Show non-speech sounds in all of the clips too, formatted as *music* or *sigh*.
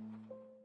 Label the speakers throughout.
Speaker 1: Thank you.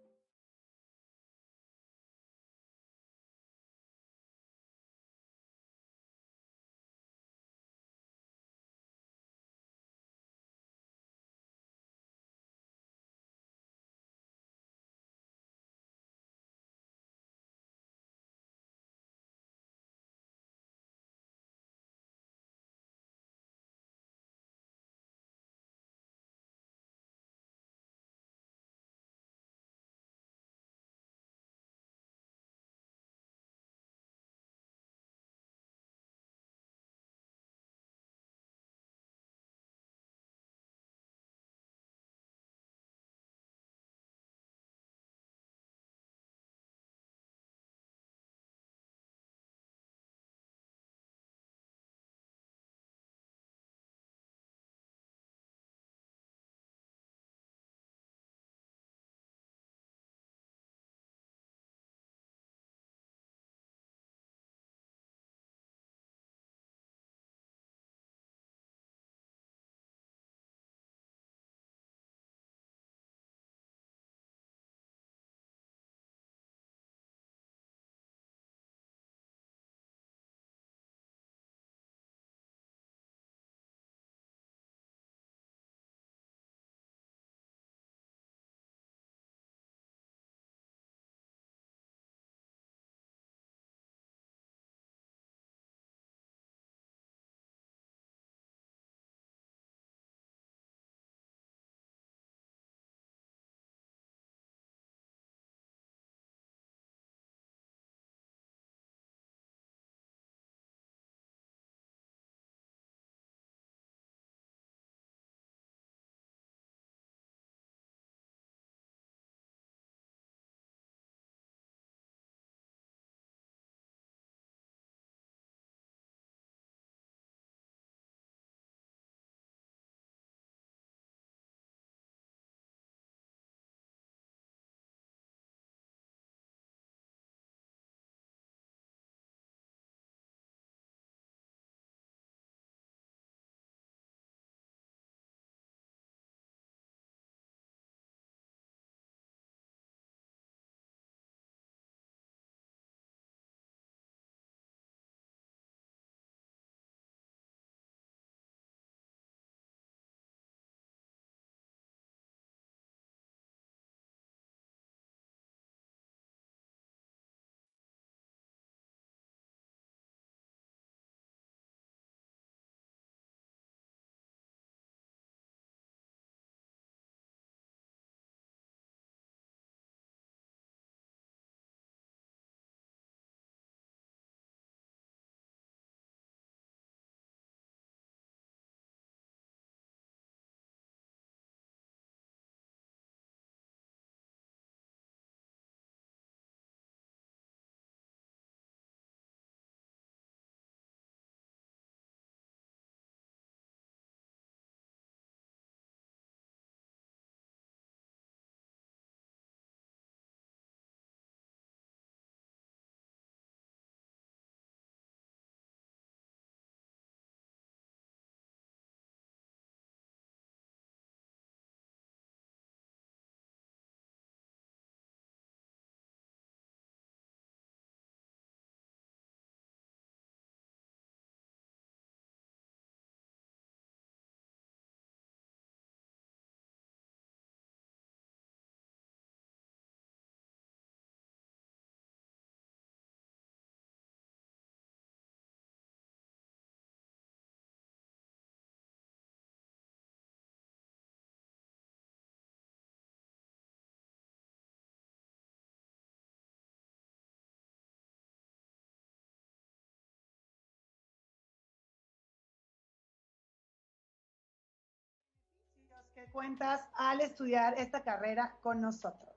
Speaker 1: Cuentas al estudiar esta carrera con nosotros.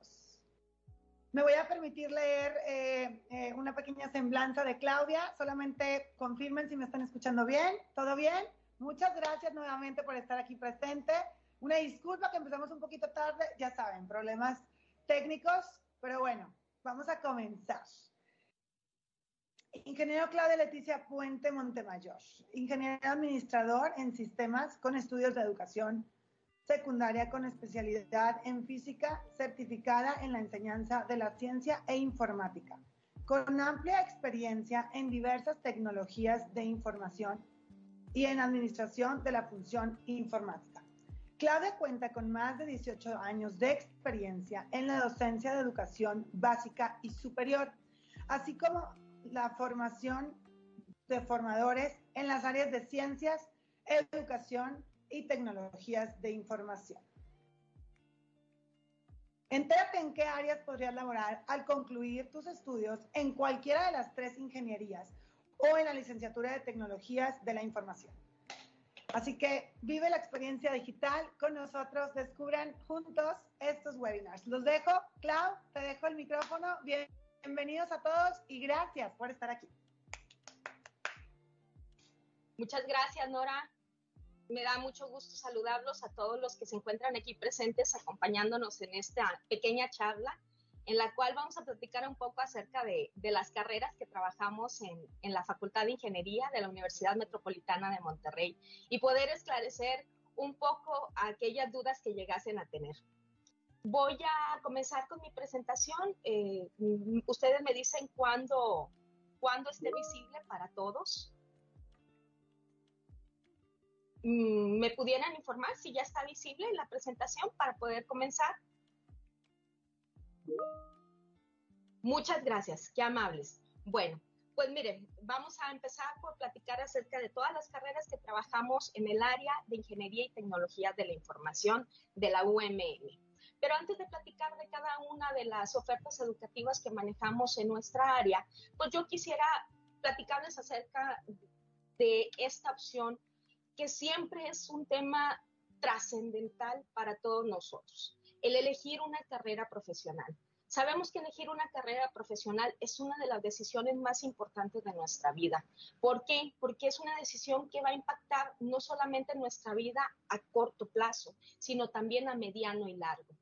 Speaker 1: Me voy a permitir leer eh, eh, una pequeña semblanza de Claudia. Solamente confirmen si me están escuchando bien. ¿Todo bien? Muchas gracias nuevamente por estar aquí presente. Una disculpa que empezamos un poquito tarde, ya saben, problemas técnicos, pero bueno, vamos a comenzar. Ingeniero Claudia Leticia Puente Montemayor, ingeniero administrador en sistemas con estudios de educación secundaria con especialidad en física, certificada en la enseñanza de la ciencia e informática, con amplia experiencia en diversas tecnologías de información y en administración de la función informática. Claudia cuenta con más de 18 años de experiencia en la docencia de educación básica y superior, así como la formación de formadores en las áreas de ciencias, educación y tecnologías de información. Entérate en qué áreas podrías laborar al concluir tus estudios en cualquiera de las tres ingenierías o en la licenciatura de tecnologías de la información. Así que vive la experiencia digital con nosotros, descubran juntos estos webinars. Los dejo, Clau, te dejo el micrófono. Bienvenidos a todos y gracias por estar aquí.
Speaker 2: Muchas gracias, Nora. Me da mucho gusto saludarlos a todos los que se encuentran aquí presentes acompañándonos en esta pequeña charla en la cual vamos a platicar un poco acerca de, las carreras que trabajamos en, la Facultad de Ingeniería de la Universidad Metropolitana de Monterrey y poder esclarecer un poco aquellas dudas que llegasen a tener. Voy a comenzar con mi presentación. Eh, ustedes me dicen cuándo, cuándo esté visible para todos. Mm, ¿Me pudieran informar si ya está visible la presentación para poder comenzar? Muchas gracias, qué amables. Bueno, pues miren, vamos a empezar por platicar acerca de todas las carreras que trabajamos en el área de Ingeniería y Tecnología de la Información de la UMM. Pero antes de platicar de cada una de las ofertas educativas que manejamos en nuestra área, pues yo quisiera platicarles acerca de esta opción que siempre es un tema trascendental para todos nosotros, el elegir una carrera profesional. Sabemos que elegir una carrera profesional es una de las decisiones más importantes de nuestra vida. ¿Por qué? Porque es una decisión que va a impactar no solamente nuestra vida a corto plazo, sino también a mediano y largo.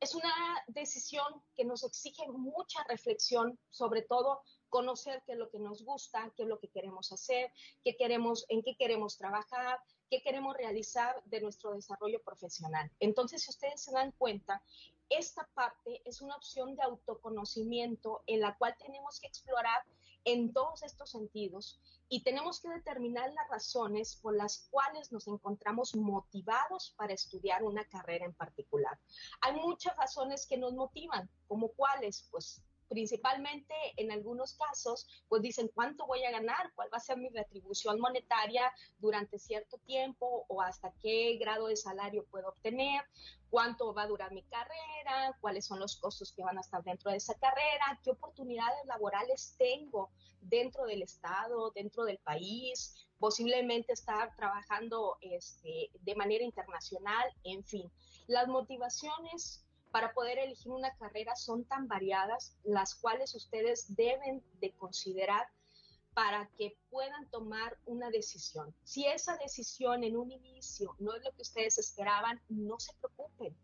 Speaker 2: Es una decisión que nos exige mucha reflexión, sobre todo conocer qué es lo que nos gusta, qué es lo que queremos hacer, qué queremos, en qué queremos trabajar, qué queremos realizar de nuestro desarrollo profesional. Entonces, si ustedes se dan cuenta, esta parte es una opción de autoconocimiento en la cual tenemos que explorar en todos estos sentidos y tenemos que determinar las razones por las cuales nos encontramos motivados para estudiar una carrera en particular. Hay muchas razones que nos motivan, como cuáles, pues principalmente en algunos casos, pues dicen cuánto voy a ganar, cuál va a ser mi retribución monetaria durante cierto tiempo o hasta qué grado de salario puedo obtener, cuánto va a durar mi carrera, cuáles son los costos que van a estar dentro de esa carrera, qué oportunidades laborales tengo dentro del Estado, dentro del país, posiblemente estar trabajando este, de manera internacional, en fin. Las motivaciones para poder elegir una carrera son tan variadas, las cuales ustedes deben de considerar para que puedan tomar una decisión. Si esa decisión en un inicio no es lo que ustedes esperaban, no se preocupen.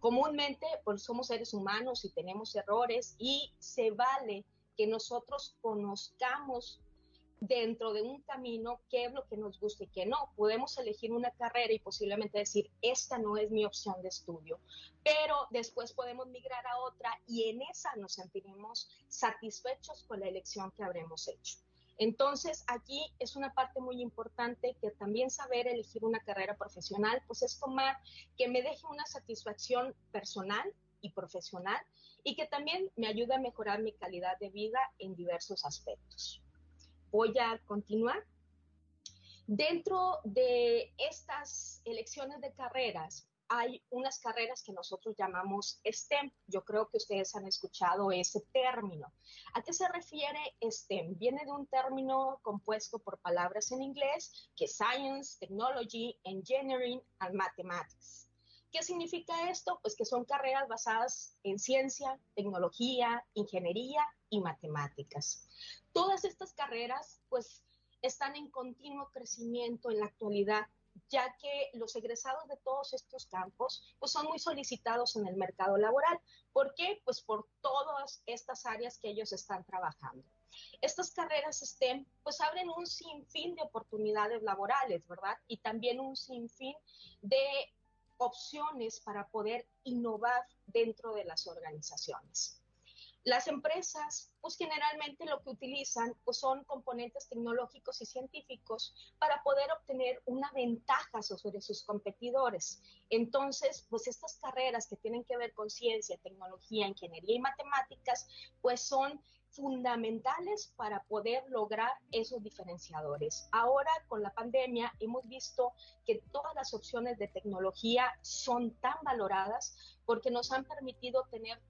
Speaker 2: Comúnmente, pues somos seres humanos y tenemos errores y se vale que nosotros conozcamos dentro de un camino qué es lo que nos gusta y qué no. Podemos elegir una carrera y posiblemente decir, esta no es mi opción de estudio, pero después podemos migrar a otra y en esa nos sentiremos satisfechos con la elección que habremos hecho. Entonces, aquí es una parte muy importante que también saber elegir una carrera profesional, pues es tomar que me deje una satisfacción personal y profesional y que también me ayude a mejorar mi calidad de vida en diversos aspectos voy a continuar. Dentro de estas elecciones de carreras, hay unas carreras que nosotros llamamos STEM. Yo creo que ustedes han escuchado ese término. ¿A qué se refiere STEM? Viene de un término compuesto por palabras en inglés que Science, Technology, Engineering and Mathematics. ¿Qué significa esto? Pues que son carreras basadas en ciencia, tecnología, ingeniería y matemáticas. Todas estas carreras, pues, están en continuo crecimiento en la actualidad ya que los egresados de todos estos campos pues son muy solicitados en el mercado laboral. ¿Por qué? Pues por todas estas áreas que ellos están trabajando. Estas carreras STEM pues abren un sinfín de oportunidades laborales, ¿verdad? Y también un sinfín de opciones para poder innovar dentro de las organizaciones. Las empresas, pues generalmente lo que utilizan pues, son componentes tecnológicos y científicos para poder obtener una ventaja sobre sus competidores. Entonces, pues estas carreras que tienen que ver con ciencia, tecnología, ingeniería y matemáticas, pues son fundamentales para poder lograr esos diferenciadores. Ahora, con la pandemia, hemos visto que todas las opciones de tecnología son tan valoradas porque nos han permitido tener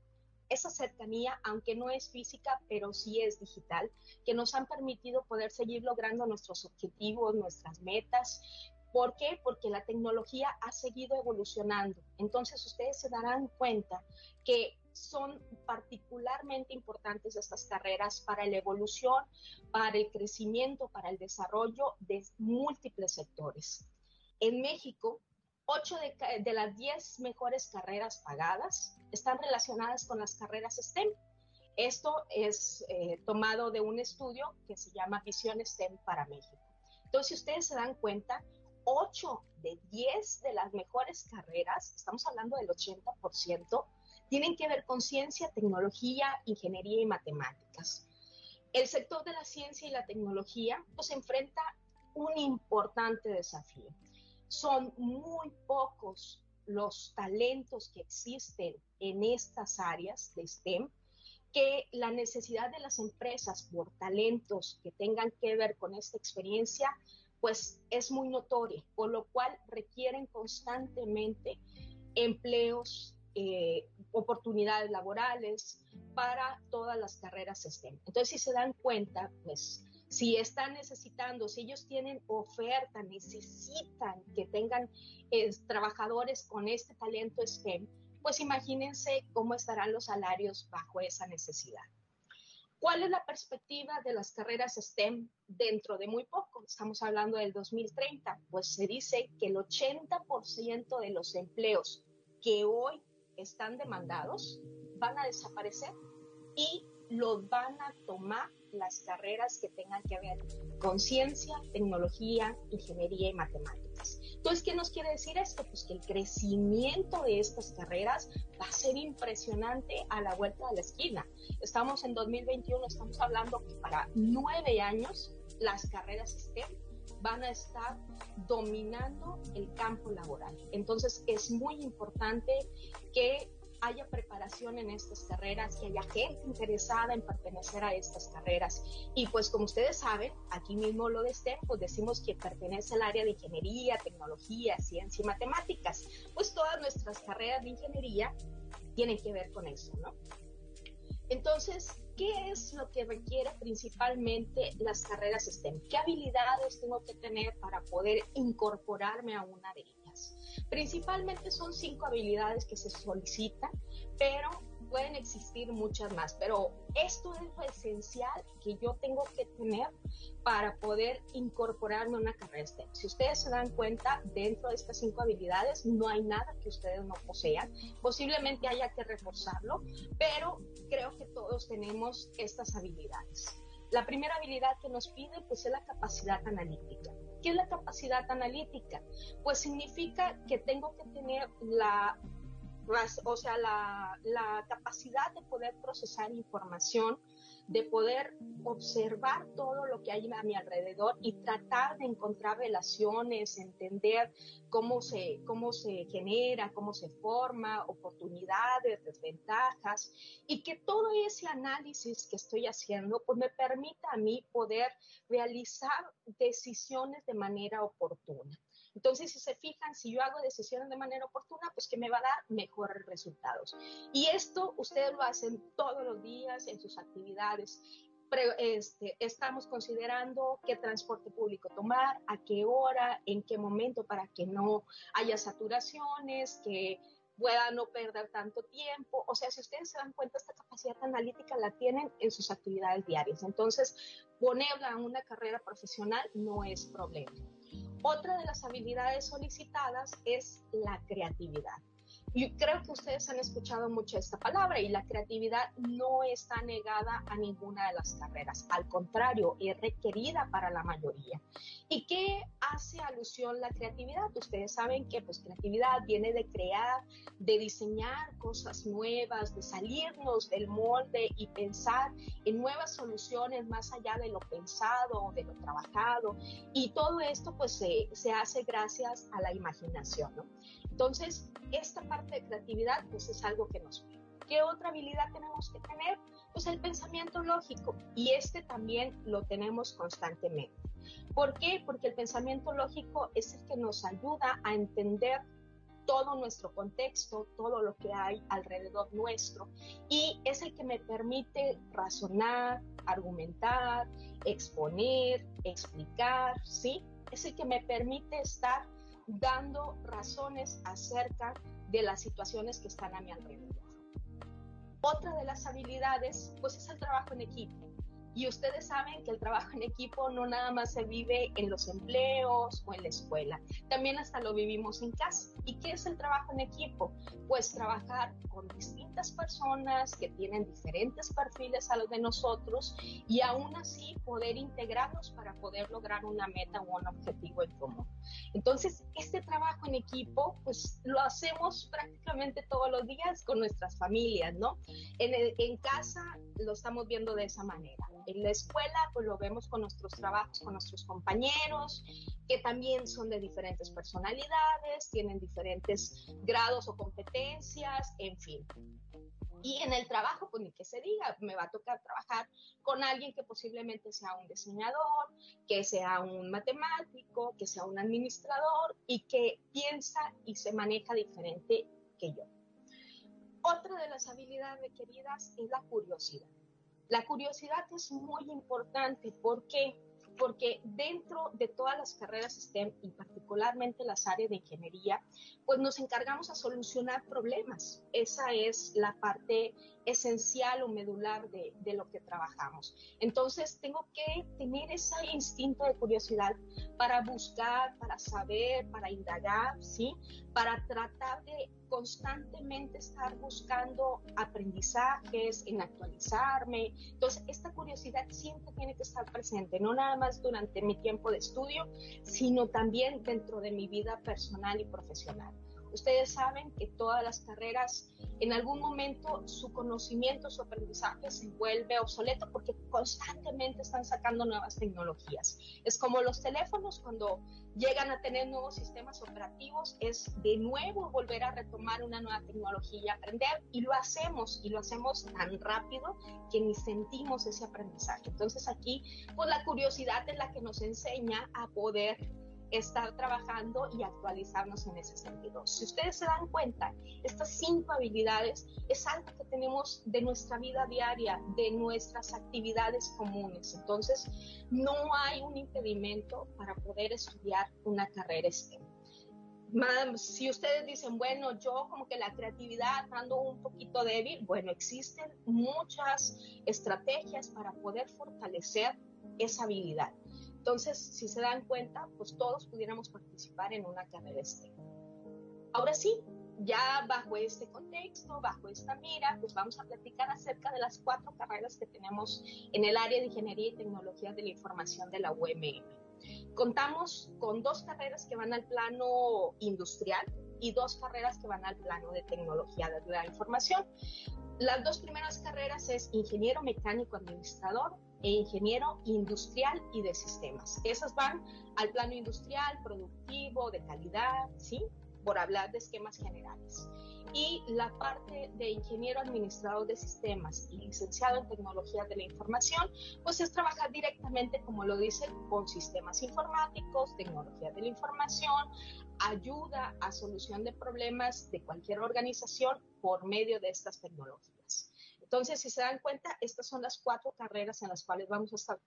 Speaker 2: esa cercanía, aunque no es física, pero sí es digital, que nos han permitido poder seguir logrando nuestros objetivos, nuestras metas. ¿Por qué? Porque la tecnología ha seguido evolucionando. Entonces ustedes se darán cuenta que son particularmente importantes estas carreras para la evolución, para el crecimiento, para el desarrollo de múltiples sectores. En México, 8 de, las 10 mejores carreras pagadas están relacionadas con las carreras STEM. Esto es eh, tomado de un estudio que se llama Visión STEM para México. Entonces, si ustedes se dan cuenta, 8 de 10 de las mejores carreras, estamos hablando del 80%, tienen que ver con ciencia, tecnología, ingeniería y matemáticas. El sector de la ciencia y la tecnología pues enfrenta un importante desafío son muy pocos los talentos que existen en estas áreas de STEM que la necesidad de las empresas por talentos que tengan que ver con esta experiencia, pues es muy notoria, por lo cual requieren constantemente empleos, eh, oportunidades laborales para todas las carreras STEM. Entonces, si se dan cuenta, pues si están necesitando, si ellos tienen oferta, necesitan que tengan eh, trabajadores con este talento STEM, pues imagínense cómo estarán los salarios bajo esa necesidad. ¿Cuál es la perspectiva de las carreras STEM dentro de muy poco? Estamos hablando del 2030. Pues se dice que el 80% de los empleos que hoy están demandados van a desaparecer y los van a tomar las carreras que tengan que ver con ciencia, tecnología, ingeniería y matemáticas. Entonces, ¿qué nos quiere decir esto? Pues que el crecimiento de estas carreras va a ser impresionante a la vuelta de la esquina. Estamos en 2021, estamos hablando que para nueve años las carreras STEM van a estar dominando el campo laboral. Entonces, es muy importante que haya preparación en estas carreras, que haya gente interesada en pertenecer a estas carreras. Y pues como ustedes saben, aquí mismo lo de STEM, pues decimos que pertenece al área de ingeniería, tecnología, ciencia y matemáticas. Pues todas nuestras carreras de ingeniería tienen que ver con eso, ¿no? Entonces, ¿qué es lo que requiere principalmente las carreras STEM? ¿Qué habilidades tengo que tener para poder incorporarme a una de ellas? Principalmente son cinco habilidades que se solicitan, pero pueden existir muchas más, pero esto es lo esencial que yo tengo que tener para poder incorporarme a una carrera STEM. Si ustedes se dan cuenta, dentro de estas cinco habilidades no hay nada que ustedes no posean. Posiblemente haya que reforzarlo, pero creo que todos tenemos estas habilidades. La primera habilidad que nos pide pues es la capacidad analítica. ¿Qué es la capacidad analítica? Pues significa que tengo que tener la o sea, la, capacidad de poder procesar información, de poder observar todo lo que hay a mi alrededor y tratar de encontrar relaciones, entender cómo se, cómo se genera, cómo se forma, oportunidades, desventajas, y que todo ese análisis que estoy haciendo pues me permita a mí poder realizar decisiones de manera oportuna. Entonces, si se fijan, si yo hago decisiones de manera oportuna, pues que me va a dar mejores resultados. Y esto ustedes lo hacen todos los días en sus actividades. este, estamos considerando qué transporte público tomar, a qué hora, en qué momento para que no haya saturaciones, que pueda no perder tanto tiempo. O sea, si ustedes se dan cuenta, esta capacidad analítica la tienen en sus actividades diarias. Entonces, ponerla en una carrera profesional no es problema. Otra de las habilidades solicitadas es la creatividad. Y creo que ustedes han escuchado mucho esta palabra y la creatividad no está negada a ninguna de las carreras. Al contrario, es requerida para la mayoría. ¿Y qué hace alusión la creatividad? Ustedes saben que pues creatividad viene de crear, de diseñar cosas nuevas, de salirnos del molde y pensar en nuevas soluciones más allá de lo pensado, de lo trabajado. Y todo esto pues se, se hace gracias a la imaginación. ¿no? Entonces, esta parte de creatividad pues es algo que nos. ¿Qué otra habilidad tenemos que tener? Pues el pensamiento lógico y este también lo tenemos constantemente. ¿Por qué? Porque el pensamiento lógico es el que nos ayuda a entender todo nuestro contexto, todo lo que hay alrededor nuestro y es el que me permite razonar, argumentar, exponer, explicar, ¿sí? Es el que me permite estar dando razones acerca de las situaciones que están a mi alrededor. Otra de las habilidades, pues es el trabajo en equipo. Y ustedes saben que el trabajo en equipo no nada más se vive en los empleos o en la escuela, también hasta lo vivimos en casa. ¿Y qué es el trabajo en equipo? Pues trabajar con distintas personas que tienen diferentes perfiles a los de nosotros y aún así poder integrarnos para poder lograr una meta o un objetivo en común. Entonces, este trabajo en equipo, pues lo hacemos prácticamente todos los días con nuestras familias, ¿no? En, en casa lo estamos viendo de esa manera en la escuela, pues lo vemos con nuestros trabajos, con nuestros compañeros, que también son de diferentes personalidades, tienen diferentes grados o competencias, en fin. Y en el trabajo, pues ni que se diga, me va a tocar trabajar con alguien que posiblemente sea un diseñador, que sea un matemático, que sea un administrador y que piensa y se maneja diferente que yo. Otra de las habilidades requeridas es la curiosidad. La curiosidad es muy importante. ¿Por qué? Porque dentro de todas las carreras STEM y particularmente las áreas de ingeniería, pues nos encargamos a solucionar problemas. Esa es la parte esencial o medular de, lo que trabajamos. Entonces tengo que tener ese instinto de curiosidad para buscar, para saber, para indagar, ¿sí? Para tratar de constantemente estar buscando aprendizajes, en actualizarme. Entonces, esta curiosidad siempre tiene que estar presente, no nada más durante mi tiempo de estudio, sino también dentro de mi vida personal y profesional. Ustedes saben que todas las carreras, en algún momento su conocimiento, su aprendizaje se vuelve obsoleto porque constantemente están sacando nuevas tecnologías. Es como los teléfonos cuando llegan a tener nuevos sistemas operativos, es de nuevo volver a retomar una nueva tecnología y aprender y lo hacemos y lo hacemos tan rápido que ni sentimos ese aprendizaje. Entonces aquí, pues la curiosidad es la que nos enseña a poder estar trabajando y actualizarnos en ese sentido. Si ustedes se dan cuenta, estas cinco habilidades es algo que tenemos de nuestra vida diaria, de nuestras actividades comunes. Entonces, no hay un impedimento para poder estudiar una carrera STEM. Si ustedes dicen, bueno, yo como que la creatividad ando un poquito débil, bueno, existen muchas estrategias para poder fortalecer esa habilidad. Entonces, si se dan cuenta, pues todos pudiéramos participar en una carrera STEM. Ahora sí, ya bajo este contexto, bajo esta mira, pues vamos a platicar acerca de las cuatro carreras que tenemos en el área de Ingeniería y Tecnología de la Información de la UMM. Contamos con dos carreras que van al plano industrial y dos carreras que van al plano de tecnología de la información. Las dos primeras carreras es ingeniero mecánico administrador e ingeniero industrial y de sistemas. Esas van al plano industrial, productivo, de calidad, ¿sí? Por hablar de esquemas generales. Y la parte de ingeniero administrador de sistemas y licenciado en tecnología de la información, pues es trabajar directamente, como lo dice, con sistemas informáticos, tecnología de la información, ayuda a solución de problemas de cualquier organización por medio de estas tecnologías. Entonces, si se dan cuenta, estas son las cuatro carreras en las cuales vamos a estar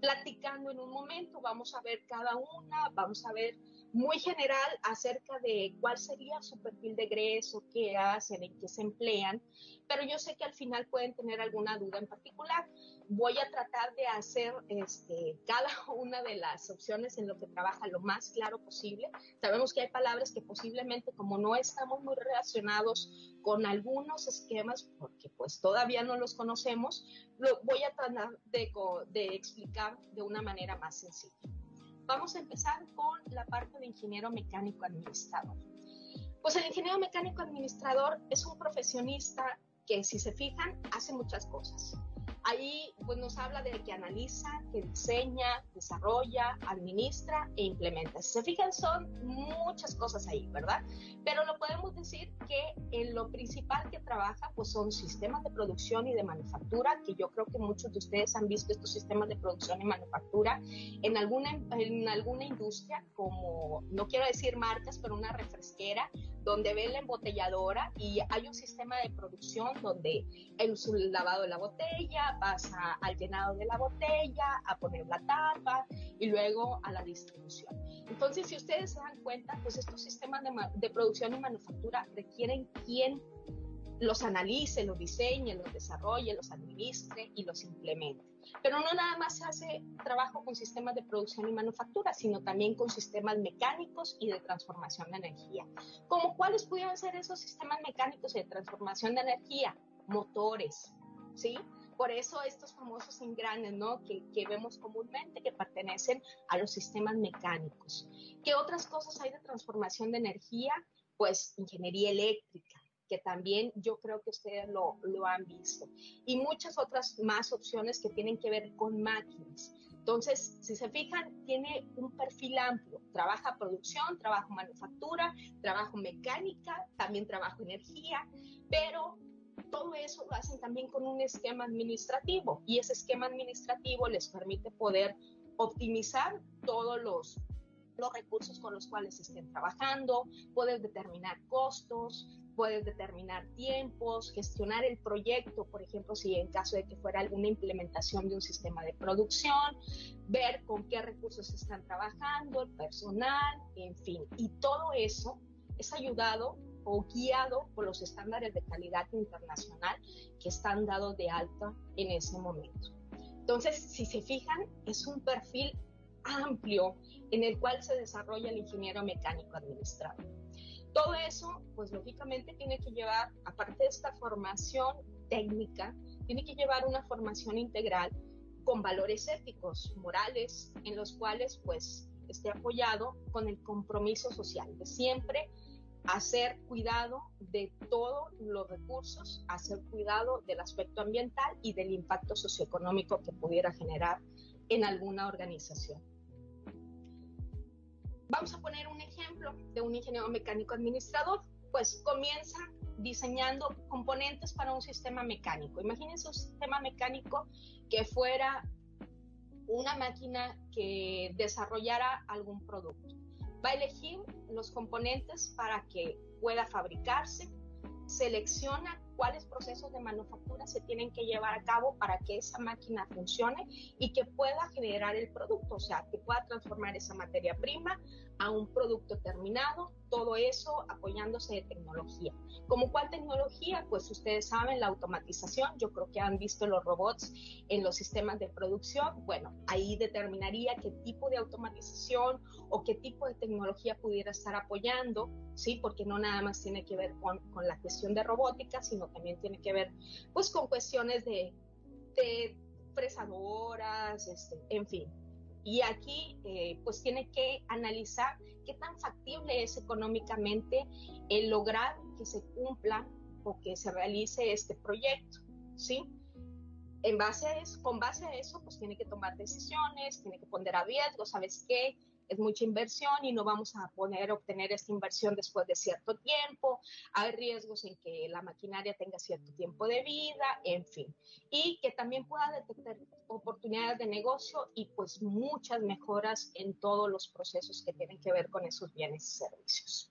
Speaker 2: platicando en un momento, vamos a ver cada una, vamos a ver muy general acerca de cuál sería su perfil de egreso, qué hacen, en qué se emplean, pero yo sé que al final pueden tener alguna duda en particular. Voy a tratar de hacer este, cada *laughs* una de las opciones en lo que trabaja lo más claro posible. Sabemos que hay palabras que posiblemente como no estamos muy relacionados con algunos esquemas, porque pues todavía no los conocemos, lo voy a tratar de, de explicar de una manera más sencilla. Vamos a empezar con la parte de ingeniero mecánico administrador. Pues el ingeniero mecánico administrador es un profesionista que, si se fijan, hace muchas cosas. Ahí pues nos habla de que analiza, que diseña, desarrolla, administra e implementa. Si se fijan son muchas cosas ahí, ¿verdad? Pero lo podemos decir que en lo principal que trabaja pues son sistemas de producción y de manufactura, que yo creo que muchos de ustedes han visto estos sistemas de producción y manufactura en alguna, en alguna industria como, no quiero decir marcas, pero una refresquera donde ve la embotelladora y hay un sistema de producción donde el lavado de la botella pasa al llenado de la botella, a poner la tapa y luego a la distribución. Entonces, si ustedes se dan cuenta, pues estos sistemas de, de producción y manufactura requieren quien los analice, los diseñe, los desarrolle, los administre y los implemente. Pero no nada más hace trabajo con sistemas de producción y manufactura, sino también con sistemas mecánicos y de transformación de energía. ¿Cómo cuáles pudieran ser esos sistemas mecánicos y de transformación de energía? Motores, ¿sí? Por eso estos famosos engranes, ¿no? Que, que, vemos comúnmente que pertenecen a los sistemas mecánicos. ¿Qué otras cosas hay de transformación de energía? Pues ingeniería eléctrica, que también yo creo que ustedes lo, lo han visto. Y muchas otras más opciones que tienen que ver con máquinas. Entonces, si se fijan, tiene un perfil amplio. Trabaja producción, trabajo manufactura, trabajo mecánica, también trabajo energía, pero todo eso lo hacen también con un esquema administrativo y ese esquema administrativo les permite poder optimizar todos los, los recursos con los cuales estén trabajando, poder determinar costos, puedes determinar tiempos, gestionar el proyecto, por ejemplo, si en caso de que fuera alguna implementación de un sistema de producción, ver con qué recursos están trabajando, el personal, en fin. Y todo eso es ayudado o guiado por los estándares de calidad internacional que están dados de alta en ese momento. Entonces, si se fijan, es un perfil amplio en el cual se desarrolla el ingeniero mecánico administrador. Todo eso, pues lógicamente tiene que llevar, aparte de esta formación técnica, tiene que llevar una formación integral con valores éticos, morales, en los cuales pues esté apoyado con el compromiso social de siempre hacer cuidado de todos los recursos, hacer cuidado del aspecto ambiental y del impacto socioeconómico que pudiera generar en alguna organización. Vamos a poner un ejemplo de un ingeniero mecánico administrador. Pues comienza diseñando componentes para un sistema mecánico. Imagínense un sistema mecánico que fuera una máquina que desarrollara algún producto. Va a elegir los componentes para que pueda fabricarse, selecciona cuáles procesos de manufactura se tienen que llevar a cabo para que esa máquina funcione y que pueda generar el producto, o sea, que pueda transformar esa materia prima a un producto terminado, todo eso apoyándose de tecnología. ¿Como cuál tecnología? Pues ustedes saben, la automatización, yo creo que han visto los robots en los sistemas de producción, bueno, ahí determinaría qué tipo de automatización o qué tipo de tecnología pudiera estar apoyando, ¿sí? Porque no nada más tiene que ver con, la cuestión de robótica, sino también tiene que ver pues con cuestiones de, de fresadoras, este, en fin, y aquí eh, pues tiene que analizar qué tan factible es económicamente el lograr que se cumpla o que se realice este proyecto, ¿sí? En base a con base a eso, pues tiene que tomar decisiones, tiene que poner a riesgo, ¿sabes qué? Es mucha inversión y no vamos a poder obtener esta inversión después de cierto tiempo. Hay riesgos en que la maquinaria tenga cierto tiempo de vida, en fin. Y que también pueda detectar oportunidades de negocio y pues muchas mejoras en todos los procesos que tienen que ver con esos bienes y servicios.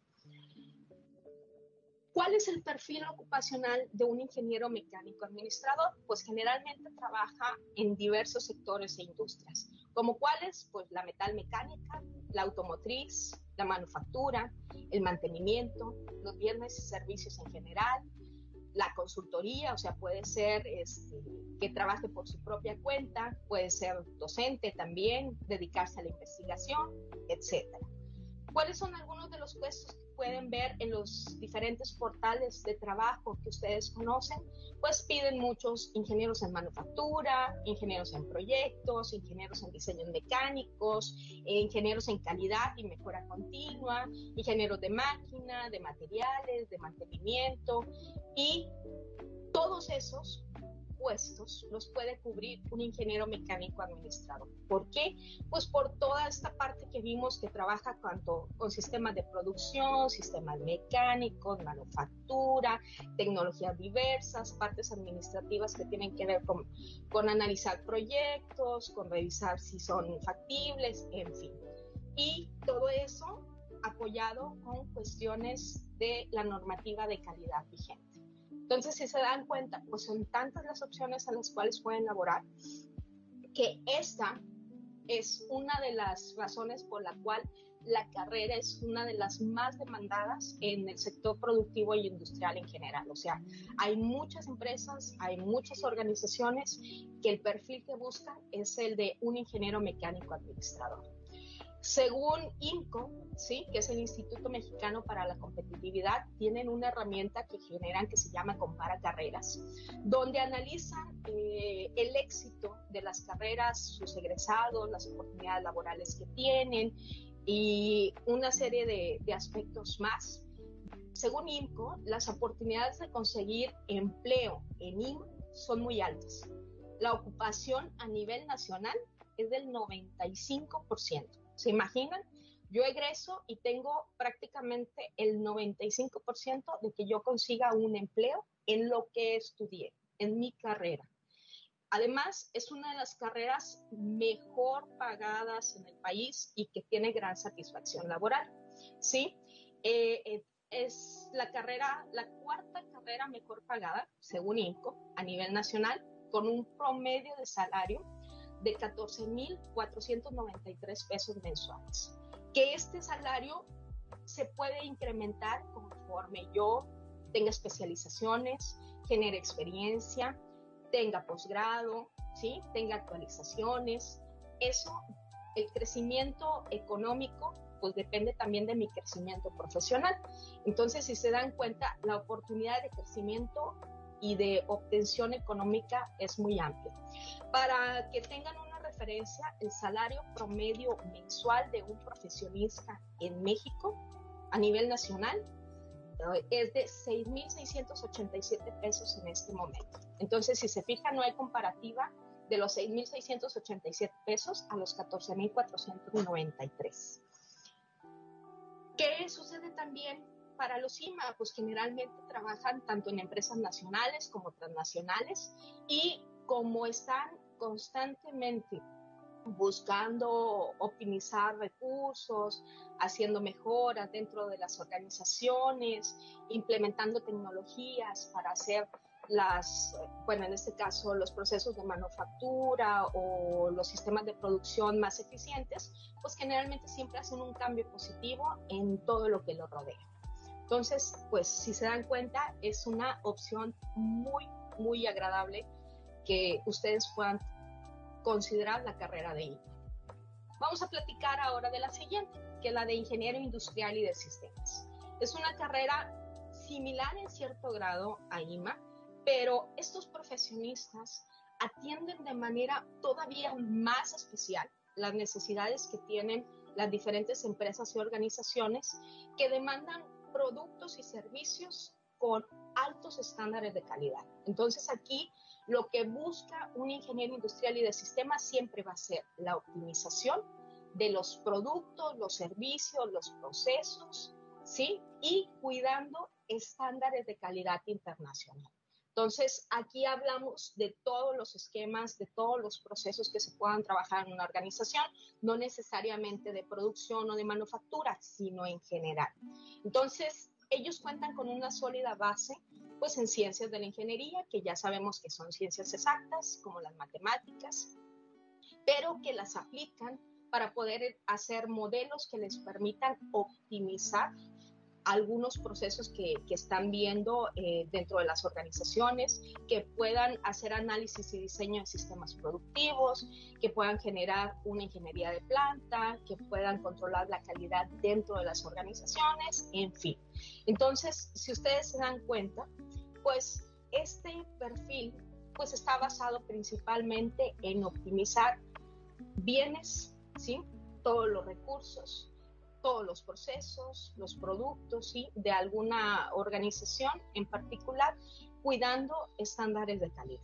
Speaker 2: ¿Cuál es el perfil ocupacional de un ingeniero mecánico administrador? Pues generalmente trabaja en diversos sectores e industrias, como cuáles, pues la metalmecánica, la automotriz, la manufactura, el mantenimiento, los bienes y servicios en general, la consultoría, o sea, puede ser este, que trabaje por su propia cuenta, puede ser docente también, dedicarse a la investigación, etcétera. ¿Cuáles son algunos de los puestos pueden ver en los diferentes portales de trabajo que ustedes conocen, pues piden muchos ingenieros en manufactura, ingenieros en proyectos, ingenieros en diseños mecánicos, ingenieros en calidad y mejora continua, ingenieros de máquina, de materiales, de mantenimiento y todos esos los puede cubrir un ingeniero mecánico administrador. ¿Por qué? Pues por toda esta parte que vimos que trabaja tanto con sistemas de producción, sistemas mecánicos, manufactura, tecnologías diversas, partes administrativas que tienen que ver con analizar proyectos, con revisar si son factibles, en fin. Y todo eso apoyado con cuestiones de la normativa de calidad vigente. Entonces, si se dan cuenta, pues son tantas las opciones a las cuales pueden laborar que esta es una de las razones por la cual la carrera es una de las más demandadas en el sector productivo y industrial en general. O sea, hay muchas empresas, hay muchas organizaciones que el perfil que buscan es el de un ingeniero mecánico administrador. Según INCO, ¿sí? que es el Instituto Mexicano para la Competitividad, tienen una herramienta que generan que se llama Compara Carreras, donde analizan eh, el éxito de las carreras, sus egresados, las oportunidades laborales que tienen y una serie de, de aspectos más. Según INCO, las oportunidades de conseguir empleo en INCO son muy altas. La ocupación a nivel nacional es del 95%. ¿Se imaginan? Yo egreso y tengo prácticamente el 95% de que yo consiga un empleo en lo que estudié, en mi carrera. Además, es una de las carreras mejor pagadas en el país y que tiene gran satisfacción laboral. ¿sí? Eh, eh, es la carrera, la cuarta carrera mejor pagada, según INCO, a nivel nacional, con un promedio de salario de 14.493 pesos mensuales. Que este salario se puede incrementar conforme yo tenga especializaciones, genere experiencia, tenga posgrado, ¿sí? tenga actualizaciones. Eso, el crecimiento económico, pues depende también de mi crecimiento profesional. Entonces, si se dan cuenta, la oportunidad de crecimiento y de obtención económica es muy amplia. Para que tengan una referencia, el salario promedio mensual de un profesionista en México a nivel nacional eh, es de 6.687 pesos en este momento. Entonces, si se fijan, no hay comparativa de los 6.687 pesos a los 14.493. ¿Qué sucede también para los IMA, pues generalmente trabajan tanto en empresas nacionales como transnacionales y como están constantemente buscando optimizar recursos, haciendo mejoras dentro de las organizaciones, implementando tecnologías para hacer las, bueno, en este caso los procesos de manufactura o los sistemas de producción más eficientes, pues generalmente siempre hacen un cambio positivo en todo lo que lo rodea. Entonces, pues si se dan cuenta, es una opción muy, muy agradable que ustedes puedan considerar la carrera de IMA. Vamos a platicar ahora de la siguiente, que es la de ingeniero industrial y de sistemas. Es una carrera similar en cierto grado a IMA, pero estos profesionistas atienden de manera todavía más especial las necesidades que tienen las diferentes empresas y organizaciones que demandan productos y servicios con altos estándares de calidad. Entonces aquí lo que busca un ingeniero industrial y de sistemas siempre va a ser la optimización de los productos, los servicios, los procesos, ¿sí? Y cuidando estándares de calidad internacional. Entonces, aquí hablamos de todos los esquemas, de todos los procesos que se puedan trabajar en una organización, no necesariamente de producción o de manufactura, sino en general. Entonces, ellos cuentan con una sólida base pues en ciencias de la ingeniería, que ya sabemos que son ciencias exactas, como las matemáticas, pero que las aplican para poder hacer modelos que les permitan optimizar algunos procesos que, están viendo eh, dentro de las organizaciones, que puedan hacer análisis y diseño de sistemas productivos, que puedan generar una ingeniería de planta, que puedan controlar la calidad dentro de las organizaciones, en fin. Entonces, si ustedes se dan cuenta, pues este perfil pues está basado principalmente en optimizar bienes, ¿sí? todos los recursos, todos los procesos, los productos ¿sí? de alguna organización en particular, cuidando estándares de calidad.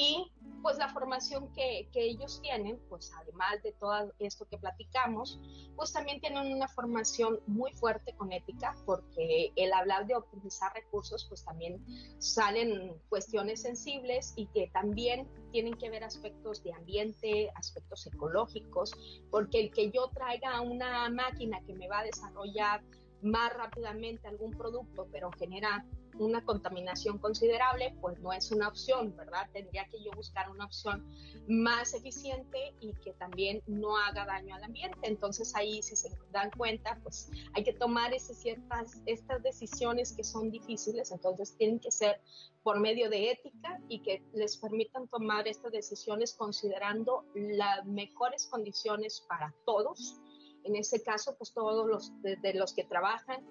Speaker 2: Y pues la formación que, que, ellos tienen, pues además de todo esto que platicamos, pues también tienen una formación muy fuerte con ética, porque el hablar de optimizar recursos, pues también salen cuestiones sensibles y que también tienen que ver aspectos de ambiente, aspectos ecológicos, porque el que yo traiga una máquina que me va a desarrollar más rápidamente algún producto, pero genera una contaminación considerable, pues no es una opción, ¿verdad? Tendría que yo buscar una opción más eficiente y que también no haga daño al ambiente. Entonces ahí, si se dan cuenta, pues hay que tomar esas ciertas, estas decisiones que son difíciles, entonces tienen que ser por medio de ética y que les permitan tomar estas decisiones considerando las mejores condiciones para todos. En ese caso, pues todos los de los que trabajan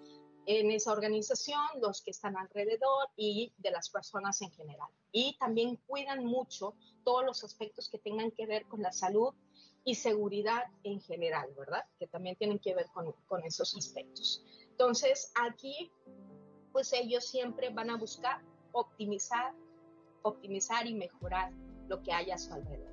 Speaker 2: en esa organización, los que están alrededor y de las personas en general. Y también cuidan mucho todos los aspectos que tengan que ver con la salud y seguridad en general, ¿verdad? Que también tienen que ver con, con esos aspectos. Entonces, aquí, pues ellos siempre van a buscar optimizar, optimizar y mejorar lo que haya a su alrededor.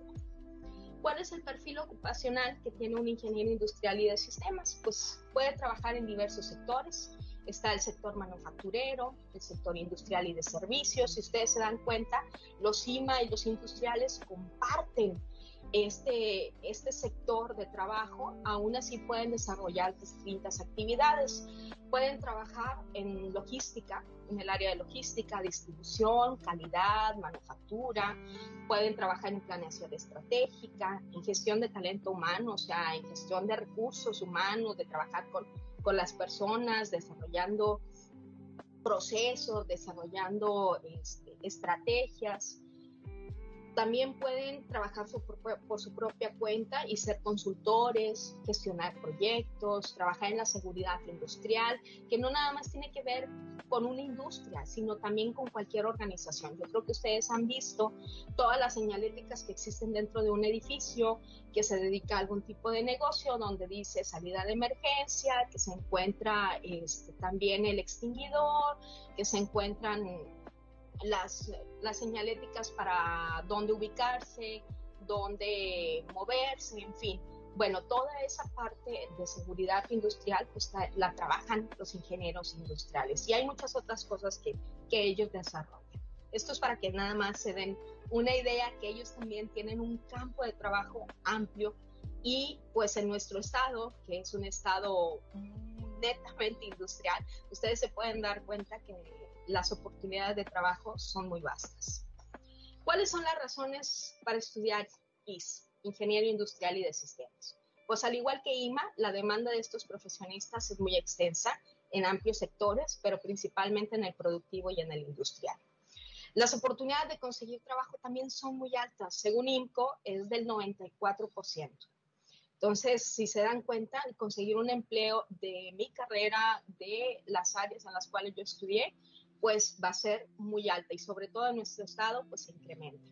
Speaker 2: ¿Cuál es el perfil ocupacional que tiene un ingeniero industrial y de sistemas? Pues puede trabajar en diversos sectores, está el sector manufacturero, el sector industrial y de servicios. Si ustedes se dan cuenta, los IMA y los industriales comparten este, este sector de trabajo, aún así pueden desarrollar distintas actividades. Pueden trabajar en logística, en el área de logística, distribución, calidad, manufactura. Pueden trabajar en planeación estratégica, en gestión de talento humano, o sea, en gestión de recursos humanos, de trabajar con con las personas, desarrollando procesos, desarrollando este, estrategias. También pueden trabajar por su propia cuenta y ser consultores, gestionar proyectos, trabajar en la seguridad industrial, que no nada más tiene que ver con una industria, sino también con cualquier organización. Yo creo que ustedes han visto todas las señaléticas que existen dentro de un edificio que se dedica a algún tipo de negocio, donde dice salida de emergencia, que se encuentra este, también el extinguidor, que se encuentran las, las señaléticas para dónde ubicarse, dónde moverse, en fin. Bueno, toda esa parte de seguridad industrial pues la trabajan los ingenieros industriales y hay muchas otras cosas que, que ellos desarrollan. Esto es para que nada más se den una idea que ellos también tienen un campo de trabajo amplio y pues en nuestro estado, que es un estado netamente industrial, ustedes se pueden dar cuenta que las oportunidades de trabajo son muy vastas. ¿Cuáles son las razones para estudiar IS, Ingeniero Industrial y de Sistemas? Pues al igual que IMA, la demanda de estos profesionistas es muy extensa en amplios sectores, pero principalmente en el productivo y en el industrial. Las oportunidades de conseguir trabajo también son muy altas. Según IMCO, es del 94%. Entonces, si se dan cuenta, conseguir un empleo de mi carrera, de las áreas en las cuales yo estudié, pues va a ser muy alta y sobre todo en nuestro estado, pues se incrementa.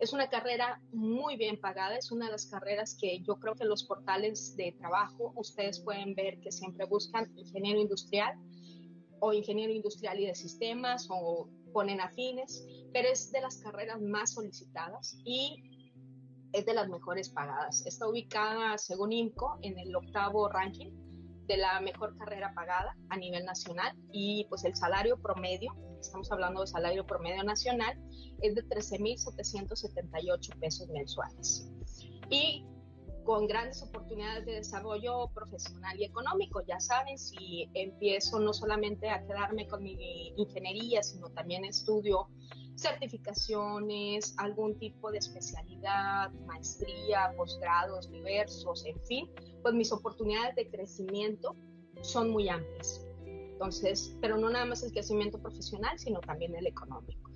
Speaker 2: Es una carrera muy bien pagada, es una de las carreras que yo creo que los portales de trabajo ustedes pueden ver que siempre buscan ingeniero industrial o ingeniero industrial y de sistemas o ponen afines, pero es de las carreras más solicitadas y es de las mejores pagadas. Está ubicada, según IMCO, en el octavo ranking de la mejor carrera pagada a nivel nacional y pues el salario promedio, estamos hablando de salario promedio nacional, es de 13.778 pesos mensuales. Y con grandes oportunidades de desarrollo profesional y económico. Ya saben, si empiezo no solamente a quedarme con mi ingeniería, sino también estudio certificaciones, algún tipo de especialidad, maestría, posgrados diversos, en fin, pues mis oportunidades de crecimiento son muy amplias. Entonces, pero no nada más el crecimiento profesional, sino también el económico.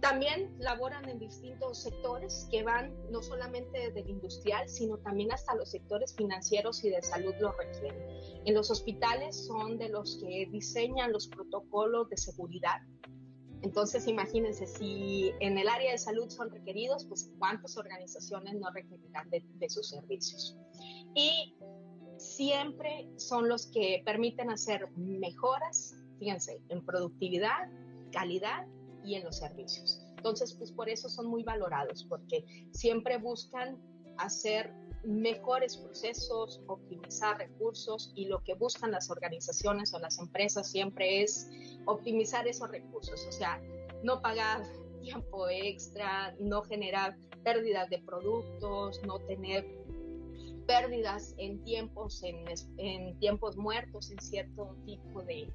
Speaker 2: También laboran en distintos sectores que van no solamente desde el industrial, sino también hasta los sectores financieros y de salud lo requieren. En los hospitales son de los que diseñan los protocolos de seguridad. Entonces, imagínense, si en el área de salud son requeridos, pues cuántas organizaciones no requerirán de, sus servicios. Y siempre son los que permiten hacer mejoras, fíjense, en productividad, calidad y en los servicios. Entonces, pues por eso son muy valorados, porque siempre buscan hacer mejores procesos, optimizar recursos y lo que buscan las organizaciones o las empresas siempre es optimizar esos recursos, o sea, no pagar *laughs* tiempo extra, no generar pérdidas de productos, no tener pérdidas en tiempos, en, tiempos muertos, en cierto tipo de,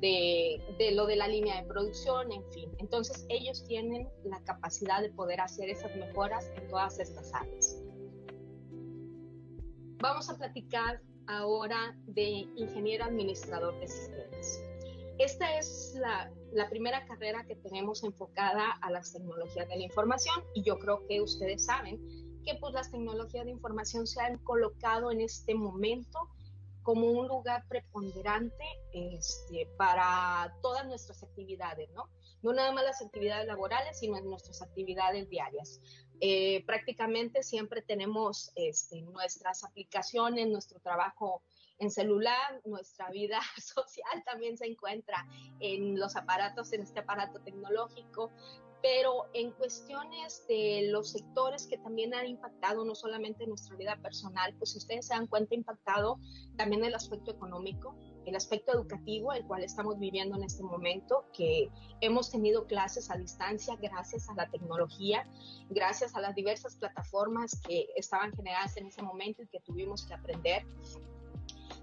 Speaker 2: de, lo de la línea de producción, en fin. Entonces ellos tienen la capacidad de poder hacer esas mejoras en todas estas áreas. Vamos a platicar ahora de ingeniero administrador de sistemas. Esta es la, primera carrera que tenemos enfocada a las tecnologías de la información y yo creo que ustedes saben que pues las tecnologías de información se han colocado en este momento como un lugar preponderante este, para todas nuestras actividades, ¿no? No nada más las actividades laborales, sino nuestras actividades diarias. Eh, prácticamente siempre tenemos este, nuestras aplicaciones, nuestro trabajo en celular, nuestra vida *laughs* social también se encuentra en los aparatos, en este aparato tecnológico, pero en cuestiones de los sectores que también han impactado no solamente nuestra vida personal, pues si ustedes se dan cuenta, impactado también el aspecto económico, el aspecto educativo, el cual estamos viviendo en este momento, que hemos tenido clases a distancia gracias a la tecnología, gracias a las diversas plataformas que estaban generadas en ese momento y que tuvimos que aprender.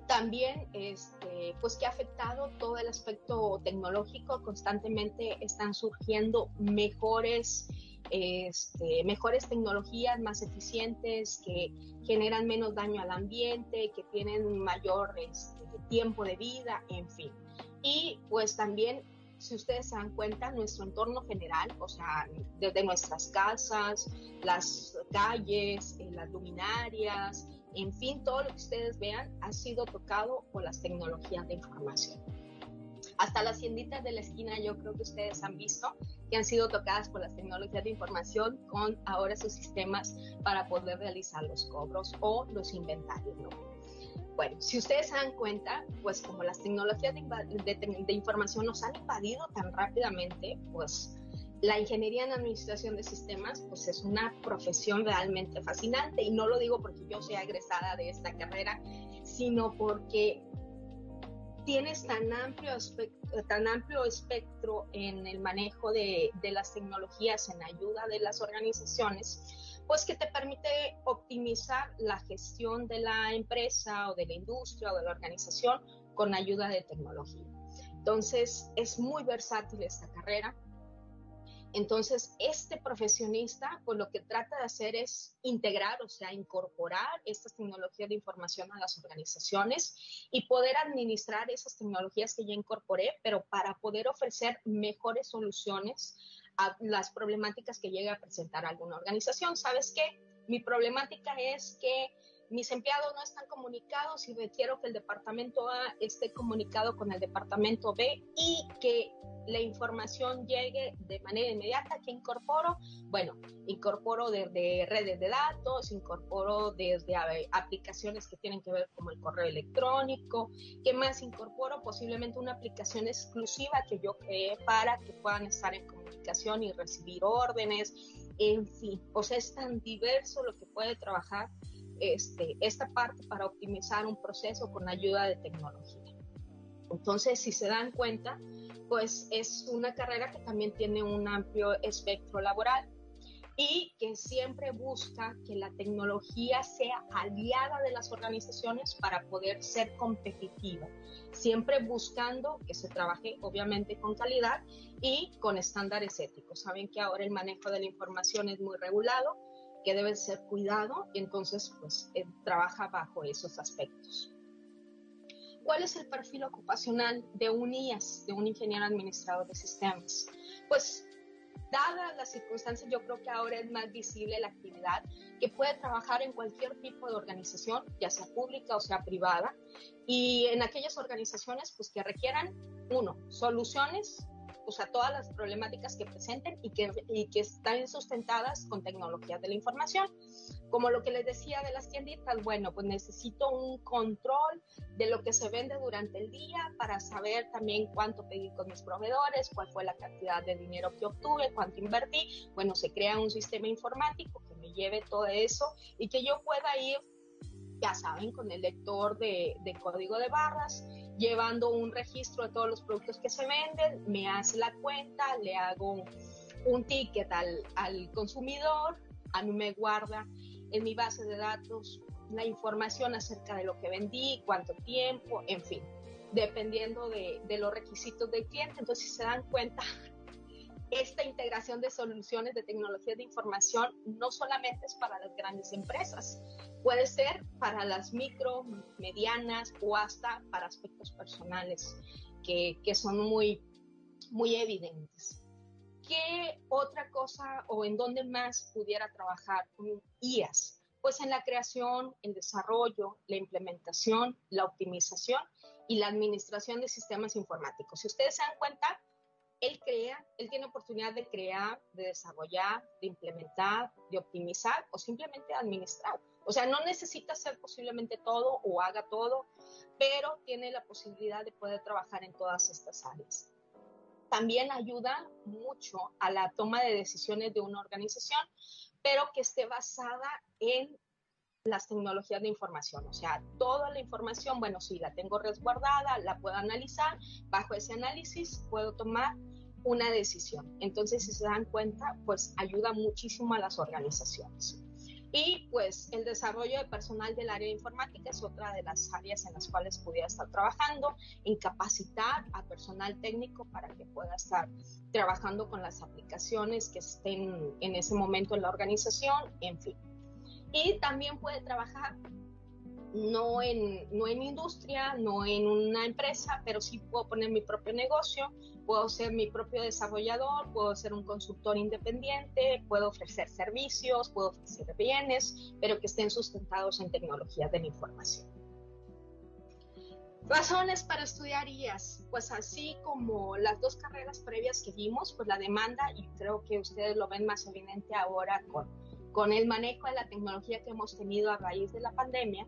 Speaker 2: También este, pues que ha afectado todo el aspecto tecnológico, constantemente están surgiendo mejores, este, mejores tecnologías más eficientes que generan menos daño al ambiente, que tienen mayor este, tiempo de vida, en fin. Y pues también si ustedes se dan cuenta, nuestro entorno general, o sea, desde nuestras casas, las calles, eh, las luminarias, en fin, todo lo que ustedes vean ha sido tocado por las tecnologías de información. Hasta las tienditas de la esquina yo creo que ustedes han visto que han sido tocadas por las tecnologías de información con ahora sus sistemas para poder realizar los cobros o los inventarios. Bueno, si ustedes se dan cuenta, pues como las tecnologías de, información nos han invadido tan rápidamente, pues la ingeniería en administración de sistemas pues es una profesión realmente fascinante. Y no lo digo porque yo sea egresada de esta carrera, sino porque tienes tan amplio, tan amplio espectro en el manejo de, de las tecnologías en ayuda de las organizaciones, pues que te permite optimizar la gestión de la empresa o de la industria o de la organización con ayuda de tecnología. Entonces, es muy versátil esta carrera entonces, este profesionista, pues lo que trata de hacer es integrar, o sea, incorporar estas tecnologías de información a las organizaciones y poder administrar esas tecnologías que ya incorporé, pero para poder ofrecer mejores soluciones a las problemáticas que llegue a presentar alguna organización. ¿Sabes qué? Mi problemática es que mis empleados no están comunicados y requiero que el departamento A esté comunicado con el departamento B y que la información llegue de manera inmediata. ¿Qué incorporo? Bueno, incorporo desde redes de datos, incorporo desde aplicaciones que tienen que ver como el correo electrónico. ¿Qué más incorporo? Posiblemente una aplicación exclusiva que yo creé para que puedan estar en comunicación y recibir órdenes. En fin, o sea, es tan diverso lo que puede trabajar este, esta parte para optimizar un proceso con ayuda de tecnología. Entonces, si se dan cuenta, pues es una carrera que también tiene un amplio espectro laboral. y que siempre busca que la tecnología sea aliada de las organizaciones para poder ser competitiva, siempre buscando que se trabaje obviamente con calidad y con estándares éticos. Saben que ahora el manejo de la información es muy regulado, que debe ser cuidado y entonces pues eh, trabaja bajo esos aspectos. ¿Cuál es el perfil ocupacional de un IAS, de un ingeniero administrador de sistemas? Pues dadas las circunstancias, yo creo que ahora es más visible la actividad que puede trabajar en cualquier tipo de organización, ya sea pública o sea privada, y en aquellas organizaciones pues, que requieran, uno, soluciones o sea, todas las problemáticas que presenten y que, y que están sustentadas con tecnologías de la información. Como lo que les decía de las tienditas, bueno, pues necesito un control de lo que se vende durante el día para saber también cuánto pedí con mis proveedores, cuál fue la cantidad de dinero que obtuve, cuánto invertí. Bueno, se crea un sistema informático que me lleve todo eso y que yo pueda ir ya saben, con el lector de, de, código de barras, llevando un registro de todos los productos que se venden, me hace la cuenta, le hago un, ticket al, al, consumidor, a mí me guarda en mi base de datos la información acerca de lo que vendí, cuánto tiempo, en fin, dependiendo de, de los requisitos del cliente. Entonces, si se dan cuenta, *laughs* esta integración de soluciones de tecnología de información no solamente es para las grandes empresas, puede ser para las micro, medianas o hasta para aspectos personales que, son muy, muy evidentes. ¿Qué otra cosa o en dónde más pudiera trabajar con IAS? Pues en la creación, el desarrollo, la implementación, la optimización y la administración de sistemas informáticos. Si ustedes se dan cuenta, él crea, él tiene oportunidad de crear, de desarrollar, de implementar, de optimizar o simplemente administrar. O sea, no necesita hacer posiblemente todo o haga todo, pero tiene la posibilidad de poder trabajar en todas estas áreas. También ayuda mucho a la toma de decisiones de una organización, pero que esté basada en las tecnologías de información, o sea, toda la información, bueno, sí, la tengo resguardada, la puedo analizar, bajo ese análisis puedo tomar una decisión. Entonces, si se dan cuenta, pues ayuda muchísimo a las organizaciones. Y pues el desarrollo de personal del área de informática es otra de las áreas en las cuales pudiera estar trabajando, en capacitar a personal técnico para que pueda estar trabajando con las aplicaciones que estén en ese momento en la organización, en fin. Y también puede trabajar no en, no en industria, no en una empresa, pero sí puedo poner mi propio negocio, puedo ser mi propio desarrollador, puedo ser un consultor independiente, puedo ofrecer servicios, puedo ofrecer bienes, pero que estén sustentados en tecnologías de la información. Razones para estudiar IAS, pues así como las dos carreras previas que vimos, pues la demanda, y creo que ustedes lo ven más evidente ahora con, con el manejo de la tecnología que hemos tenido a raíz de la pandemia,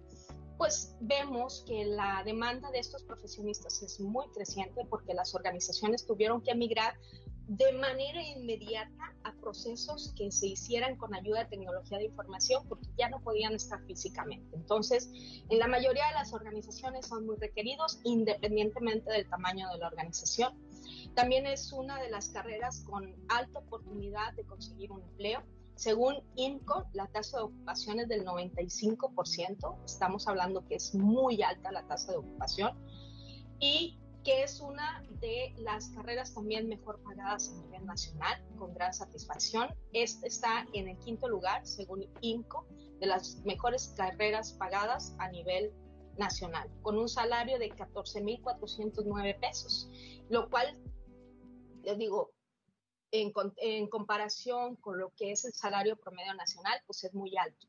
Speaker 2: pues vemos que la demanda de estos profesionistas es muy creciente porque las organizaciones tuvieron que migrar de manera inmediata a procesos que se hicieran con ayuda de tecnología de información porque ya no podían estar físicamente. Entonces, en la mayoría de las organizaciones son muy requeridos independientemente del tamaño de la organización. También es una de las carreras con alta oportunidad de conseguir un empleo según INCO, la tasa de ocupación es del 95%, estamos hablando que es muy alta la tasa de ocupación y que es una de las carreras también mejor pagadas a nivel nacional, con gran satisfacción. Este está en el quinto lugar, según INCO, de las mejores carreras pagadas a nivel nacional, con un salario de 14.409 pesos, lo cual, les digo, en, comparación con lo que es el salario promedio nacional, pues es muy alto.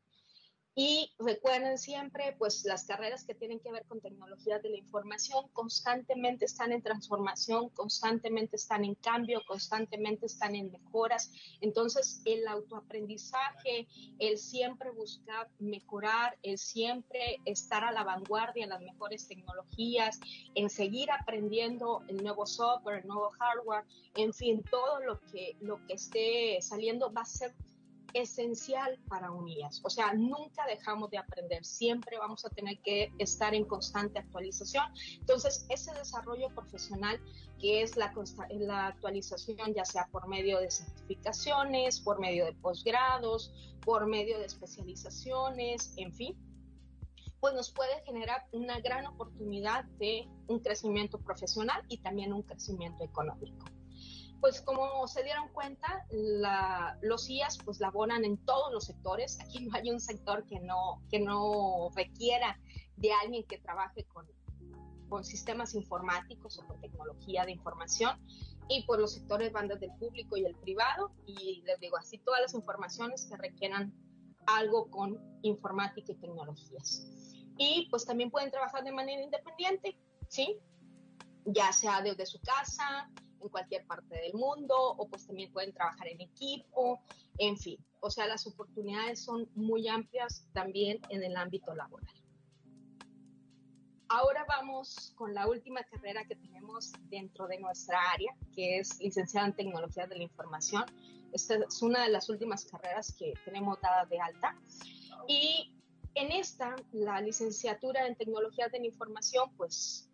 Speaker 2: Y recuerden siempre, pues las carreras que tienen que ver con tecnologías de la información constantemente están en transformación, constantemente están en cambio, constantemente están en mejoras. Entonces, el autoaprendizaje, el siempre buscar mejorar, el siempre estar a la vanguardia en las mejores tecnologías, en seguir aprendiendo el nuevo software, el nuevo hardware, en fin, todo lo que, lo que esté saliendo va a ser esencial para un IAS. O sea, nunca dejamos de aprender, siempre vamos a tener que estar en constante actualización. Entonces, ese desarrollo profesional que es la, la actualización, ya sea por medio de certificaciones, por medio de posgrados, por medio de especializaciones, en fin, pues nos puede generar una gran oportunidad de un crecimiento profesional y también un crecimiento económico pues como se dieron cuenta, los IAS pues laboran en todos los sectores. Aquí no hay un sector que no, que no requiera de alguien que trabaje con, con sistemas informáticos o con tecnología de información. Y pues los sectores van desde el público y el privado. Y les digo así, todas las informaciones que requieran algo con informática y tecnologías. Y pues también pueden trabajar de manera independiente, ¿sí? Ya sea desde su casa, en cualquier parte del mundo o pues también pueden trabajar en equipo, en fin. O sea, las oportunidades son muy amplias también en el ámbito laboral. Ahora vamos con la última carrera que tenemos dentro de nuestra área, que es licenciada en tecnologías de la información. Esta es una de las últimas carreras que tenemos dada de alta. Y en esta, la licenciatura en tecnologías de la información, pues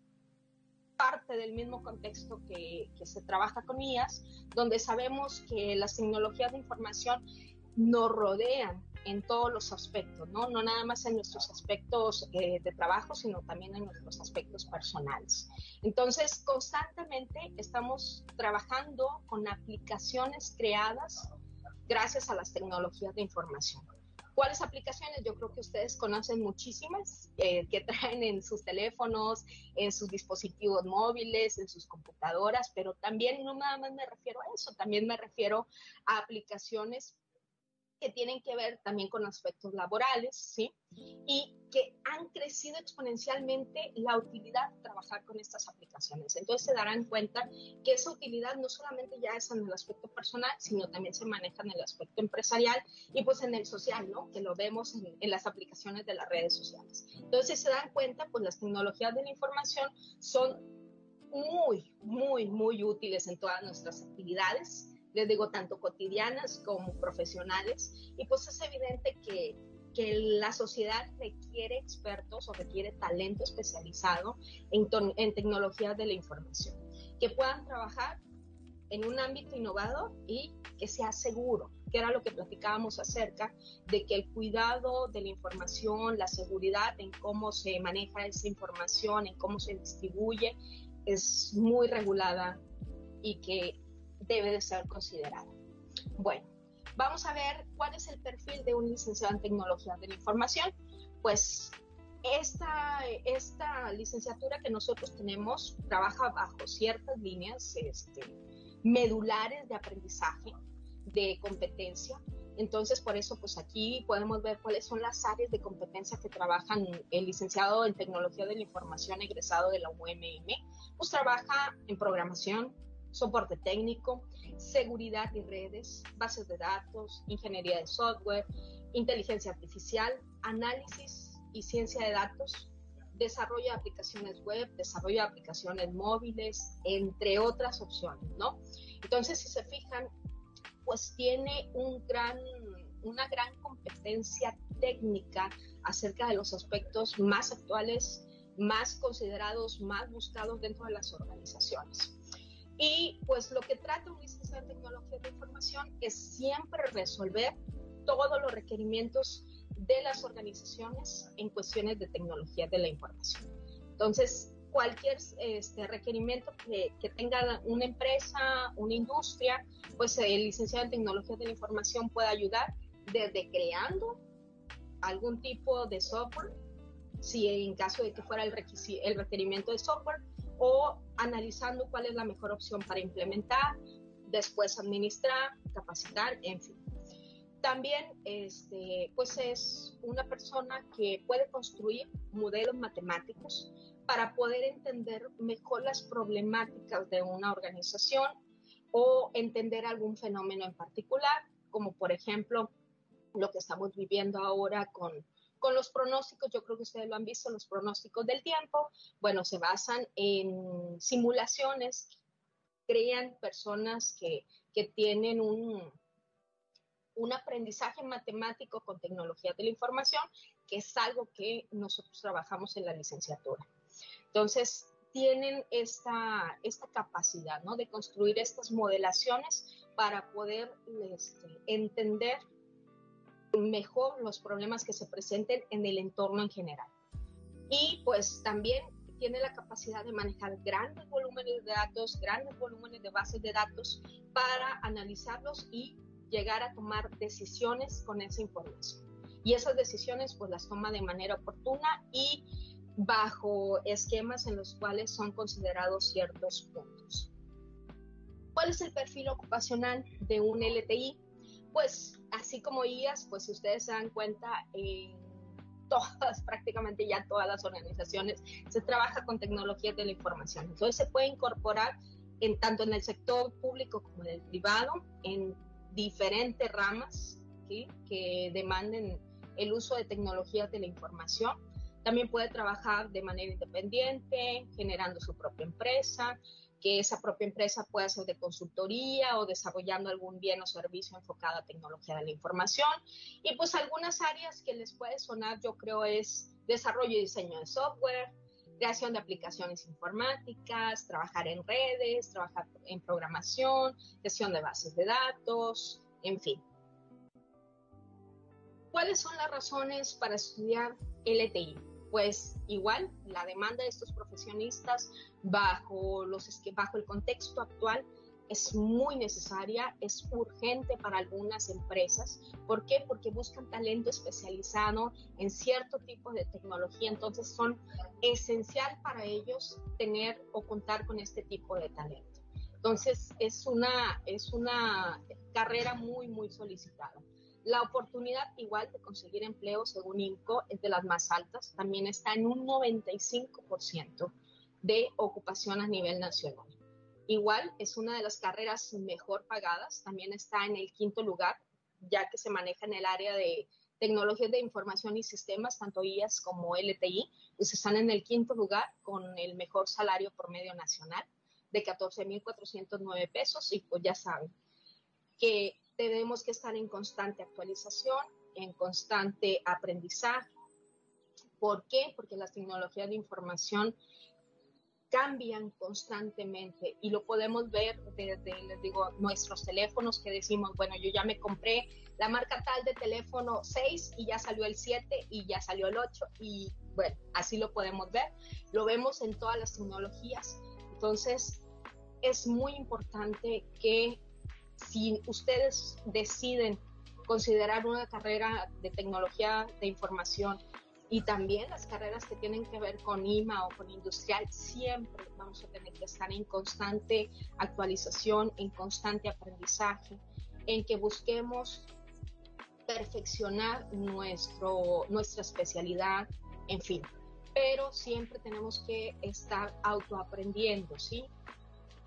Speaker 2: parte del mismo contexto que, se trabaja con IAS, donde sabemos que las tecnologías de información nos rodean en todos los aspectos, ¿no? No nada más en nuestros aspectos eh, de trabajo, sino también en nuestros aspectos personales. Entonces, constantemente estamos trabajando con aplicaciones creadas gracias a las tecnologías de información. ¿Cuáles aplicaciones? Yo creo que ustedes conocen muchísimas eh, que traen en sus teléfonos, en sus dispositivos móviles, en sus computadoras, pero también no nada más me refiero a eso, también me refiero a aplicaciones que tienen que ver también con aspectos laborales, ¿sí? Y que han crecido exponencialmente la utilidad de trabajar con estas aplicaciones. Entonces se darán cuenta que esa utilidad no solamente ya es en el aspecto personal, sino también se maneja en el aspecto empresarial y pues en el social, ¿no? Que lo vemos en, en las aplicaciones de las redes sociales. Entonces se dan cuenta, pues las tecnologías de la información son muy, muy, muy útiles en todas nuestras actividades les digo, tanto cotidianas como profesionales. Y pues es evidente que, que la sociedad requiere expertos o requiere talento especializado en, en tecnologías de la información, que puedan trabajar en un ámbito innovador y que sea seguro, que era lo que platicábamos acerca de que el cuidado de la información, la seguridad en cómo se maneja esa información, en cómo se distribuye, es muy regulada y que debe de ser considerada. Bueno, vamos a ver cuál es el perfil de un licenciado en tecnología de la información. Pues esta, esta licenciatura que nosotros tenemos trabaja bajo ciertas líneas este, medulares de aprendizaje, de competencia. Entonces, por eso, pues aquí podemos ver cuáles son las áreas de competencia que trabajan el licenciado en tecnología de la información egresado de la UMM. Pues trabaja en programación, soporte técnico, seguridad y redes, bases de datos, ingeniería de software, inteligencia artificial, análisis y ciencia de datos, desarrollo de aplicaciones web, desarrollo de aplicaciones móviles, entre otras opciones, ¿no? Entonces, si se fijan, pues tiene una gran competencia técnica acerca de los aspectos más actuales, más considerados, más buscados dentro de las organizaciones. Y pues lo que trata licenciado en tecnología de información es siempre resolver todos los requerimientos de las organizaciones en cuestiones de tecnología de la información. Entonces, cualquier este, requerimiento que, que, tenga una empresa, una industria, pues el licenciado en tecnología de la información puede ayudar desde creando algún tipo de software, si en caso de que fuera el, el requerimiento de software, o analizando cuál es la mejor opción para implementar, después administrar, capacitar, en fin. También, este, pues es una persona que puede construir modelos matemáticos para poder entender mejor las problemáticas de una organización o entender algún fenómeno en particular, como por ejemplo lo que estamos viviendo ahora con con los pronósticos, yo creo que ustedes lo han visto, los pronósticos del tiempo, bueno, se basan en simulaciones, crean personas que, que tienen un, un aprendizaje matemático con tecnología de la información, que es algo que nosotros trabajamos en la licenciatura. Entonces, tienen esta, esta capacidad ¿no? de construir estas modelaciones para poder este, entender mejor los problemas que se presenten en el entorno en general. Y pues también tiene la capacidad de manejar grandes volúmenes de datos, grandes volúmenes de bases de datos para analizarlos y llegar a tomar decisiones con esa información. Y esas decisiones pues las toma de manera oportuna y bajo esquemas en los cuales son considerados ciertos puntos. ¿Cuál es el perfil ocupacional de un LTI? Pues así como IAS, pues si ustedes se dan cuenta, en todas, *laughs* prácticamente ya todas las organizaciones se trabaja con tecnologías de la información. Entonces se puede incorporar en, tanto en el sector público como en el privado, en diferentes ramas que demanden el uso de tecnologías de la información también puede trabajar de manera independiente, generando su propia empresa, que esa propia empresa pueda ser de consultoría o desarrollando algún bien o servicio enfocado a tecnología de la información. Y pues algunas áreas que les puede sonar, yo creo, es desarrollo y diseño de software, creación de aplicaciones informáticas, trabajar en redes, trabajar en programación, gestión de bases de datos, en fin. ¿Cuáles son las razones para estudiar LTI? Pues igual la demanda de estos profesionistas bajo, los, bajo el contexto actual es muy necesaria, es urgente para algunas empresas. ¿Por qué? Porque buscan talento especializado en cierto tipo de tecnología, entonces son esencial para ellos tener o contar con este tipo de talento. Entonces es una, es una carrera muy, muy solicitada. La oportunidad igual de conseguir empleo, según INCO, es de las más altas. También está en un 95% de ocupación a nivel nacional. Igual es una de las carreras mejor pagadas. También está en el quinto lugar, ya que se maneja en el área de tecnologías de información y sistemas, tanto IAS como LTI, pues están en el quinto lugar con el mejor salario por medio nacional de 14.409 pesos y pues ya saben que tenemos que estar en constante actualización, en constante aprendizaje. ¿Por qué? Porque las tecnologías de información cambian constantemente y lo podemos ver desde, les digo, nuestros teléfonos que decimos, bueno, yo ya me compré la marca tal de teléfono 6 y ya salió el 7 y ya salió el 8 y bueno, así lo podemos ver. Lo vemos en todas las tecnologías. Entonces, es muy importante que si ustedes deciden considerar una carrera de tecnología de información y también las carreras que tienen que ver con IMA o con industrial, siempre vamos a tener que estar en constante actualización, en constante aprendizaje, en que busquemos perfeccionar nuestro, nuestra especialidad, en fin. Pero siempre tenemos que estar autoaprendiendo, ¿sí?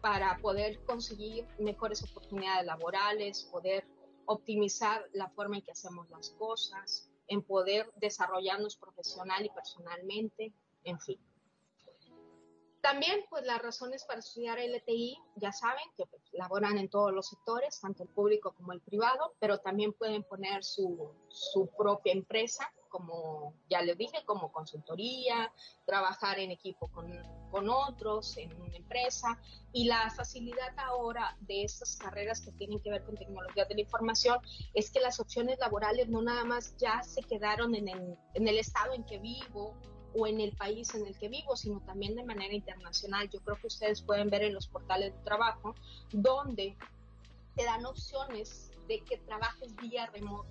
Speaker 2: Para poder conseguir mejores oportunidades laborales, poder optimizar la forma en que hacemos las cosas, en poder desarrollarnos profesional y personalmente, en fin. También, pues las razones para estudiar LTI, ya saben que pues, laboran en todos los sectores, tanto el público como el privado, pero también pueden poner su, su propia empresa como ya les dije, como consultoría, trabajar en equipo con, con otros, en una empresa. Y la facilidad ahora de estas carreras que tienen que ver con tecnología de la información es que las opciones laborales no nada más ya se quedaron en el, en el estado en que vivo o en el país en el que vivo, sino también de manera internacional. Yo creo que ustedes pueden ver en los portales de trabajo donde te dan opciones de que trabajes vía remoto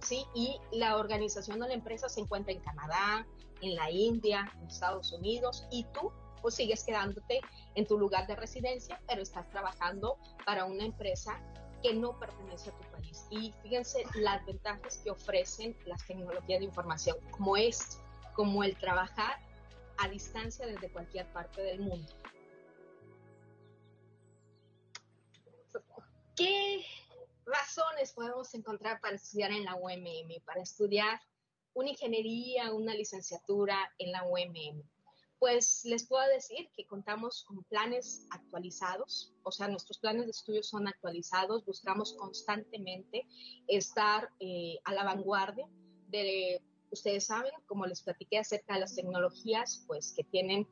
Speaker 2: ¿sí? Y la organización de la empresa se encuentra en Canadá, en la India, en Estados Unidos, y tú pues sigues quedándote en tu lugar de residencia, pero estás trabajando para una empresa que no pertenece a tu país. Y fíjense las ventajas que ofrecen las tecnologías de información, como es, como el trabajar a distancia desde cualquier parte del mundo. ¿Qué razones podemos encontrar para estudiar en la UMM, para estudiar una ingeniería, una licenciatura en la UMM? Pues les puedo decir que contamos con planes actualizados, o sea, nuestros planes de estudio son actualizados, buscamos constantemente estar eh, a la vanguardia de, ustedes saben, como les platiqué acerca de las tecnologías, pues que tienen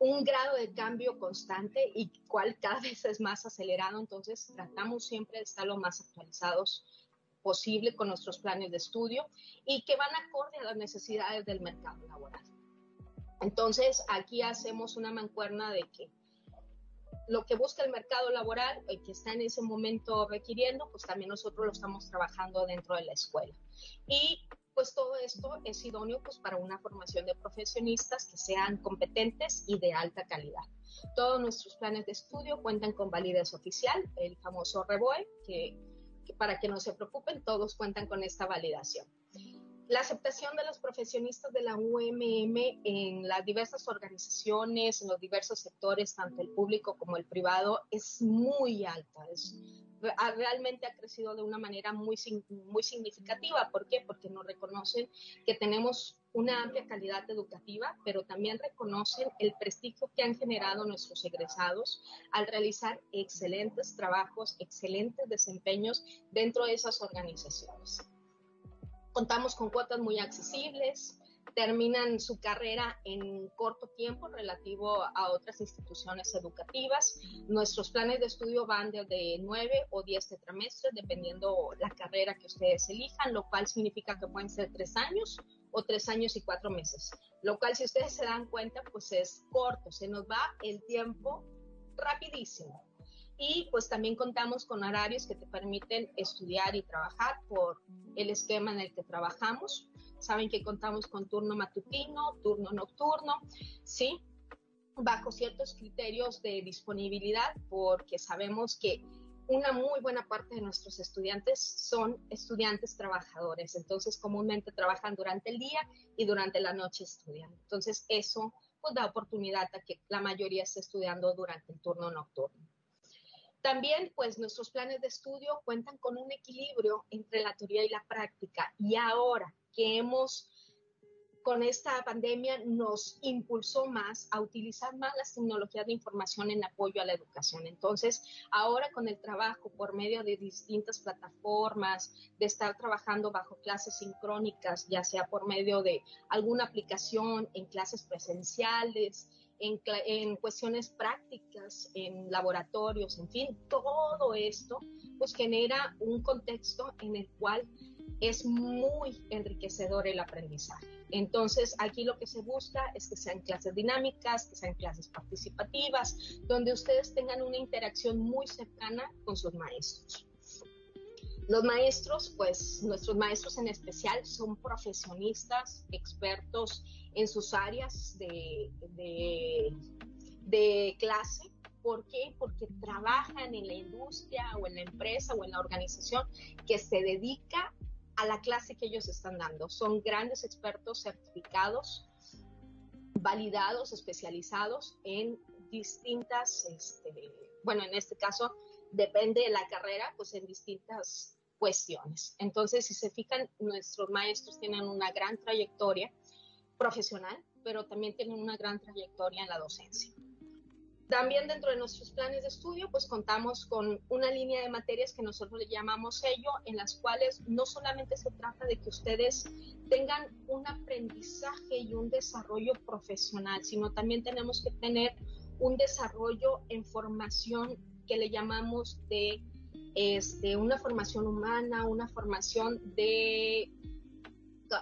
Speaker 2: un grado de cambio constante y cual cada *laughs* vez es más acelerado, entonces tratamos siempre de estar lo más actualizados posible con nuestros planes de estudio y que van acorde a las necesidades del mercado laboral. Entonces, aquí hacemos una mancuerna de que lo que busca el mercado laboral, el que está en ese momento requiriendo, pues también nosotros lo estamos trabajando dentro de la escuela. Y pues todo esto es idóneo pues para una formación de profesionistas que sean competentes y de alta calidad. Todos nuestros planes de estudio cuentan con validez oficial, el famoso REBOE, que para que no se preocupen, todos cuentan con esta validación. La aceptación de los profesionistas de la UMM en las diversas organizaciones, en los diversos sectores, tanto el público como el privado, es muy alta. Realmente ha crecido de una manera muy, muy significativa. ¿Por qué? Porque nos reconocen que tenemos una amplia calidad educativa, pero también reconocen el prestigio que han generado nuestros egresados al realizar excelentes trabajos, excelentes desempeños dentro de esas organizaciones. Contamos con cuotas muy accesibles, terminan su carrera en corto tiempo relativo a otras instituciones educativas. Nuestros planes de estudio van de nueve o diez tetramestres, dependiendo la carrera que ustedes elijan, lo cual significa que pueden ser tres años o tres años y cuatro meses, lo cual si ustedes se dan cuenta, pues es corto, se nos va el tiempo rapidísimo y pues también contamos con horarios que te permiten estudiar y trabajar por el esquema en el que trabajamos. Saben que contamos con turno matutino, turno nocturno, ¿sí? Bajo ciertos criterios de disponibilidad porque sabemos que una muy buena parte de nuestros estudiantes son estudiantes trabajadores, entonces comúnmente trabajan durante el día y durante la noche estudian. Entonces eso pues da oportunidad a que la mayoría esté estudiando durante el turno nocturno. También, pues nuestros planes de estudio cuentan con un equilibrio entre la teoría y la práctica. Y ahora que hemos, con esta pandemia, nos impulsó más a utilizar más las tecnologías de información en apoyo a la educación. Entonces, ahora con el trabajo por medio de distintas plataformas, de estar trabajando bajo clases sincrónicas, ya sea por medio de alguna aplicación en clases presenciales, en, cuestiones prácticas, en laboratorios, en fin, todo esto pues genera un contexto en el cual es muy enriquecedor el aprendizaje. Entonces, aquí lo que se busca es que sean clases dinámicas, que sean clases participativas, donde ustedes tengan una interacción muy cercana con sus maestros. Los maestros, pues nuestros maestros en especial son profesionistas, expertos en sus áreas de, de, clase. ¿Por qué? Porque trabajan en la industria o en la empresa o en la organización que se dedica a la clase que ellos están dando. Son grandes expertos certificados, validados, especializados en distintas, este, bueno, en este caso depende de la carrera, pues en distintas cuestiones. Entonces, si se fijan, nuestros maestros tienen una gran trayectoria profesional, pero también tienen una gran trayectoria en la docencia. También dentro de nuestros planes de estudio, pues contamos con una línea de materias que nosotros le llamamos sello, en las cuales no solamente se trata de que ustedes tengan un aprendizaje y un desarrollo profesional, sino también tenemos que tener un desarrollo en formación que le llamamos de este, una formación humana, una formación de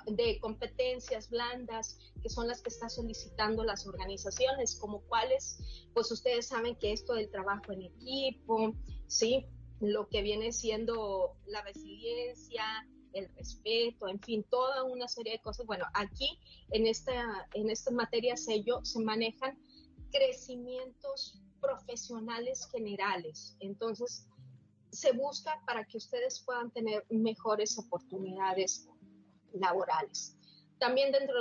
Speaker 2: de competencias blandas, que son las que están solicitando las organizaciones, como cuáles, pues ustedes saben que esto del trabajo en equipo, ¿sí? Lo que viene siendo la resiliencia, el respeto, en fin, toda una serie de cosas. Bueno, aquí en esta, en estas materias sello se manejan crecimientos profesionales generales. Entonces, se busca para que ustedes puedan tener mejores oportunidades laborales. También dentro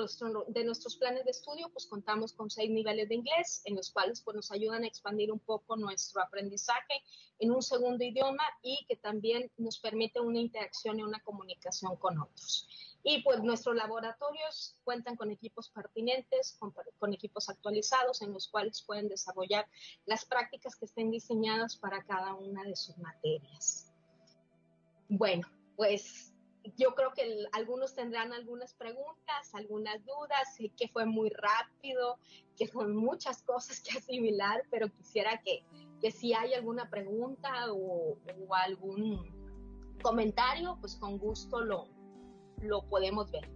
Speaker 2: de, nuestros planes de estudio, pues contamos con seis niveles de inglés, en los cuales pues, nos ayudan a expandir un poco nuestro aprendizaje en un segundo idioma y que también nos permite una interacción y una comunicación con otros. Y pues nuestros laboratorios cuentan con equipos pertinentes, con, equipos actualizados en los cuales pueden desarrollar las prácticas que estén diseñadas para cada una de sus materias. Bueno, pues yo creo que algunos tendrán algunas preguntas, algunas dudas, que fue muy rápido, que son muchas cosas que asimilar, pero quisiera que, que si hay alguna pregunta o algún comentario, pues con gusto lo, lo podemos ver.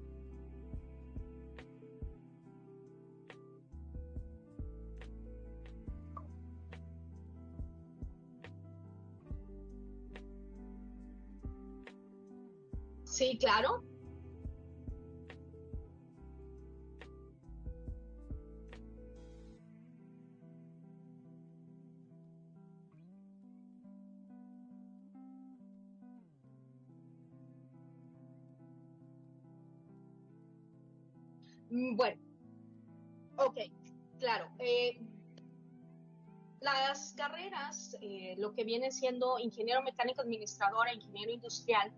Speaker 2: Sí, claro. Bueno, ok, claro. Eh, las carreras, eh, lo que viene siendo ingeniero mecánico administrador ingeniero industrial,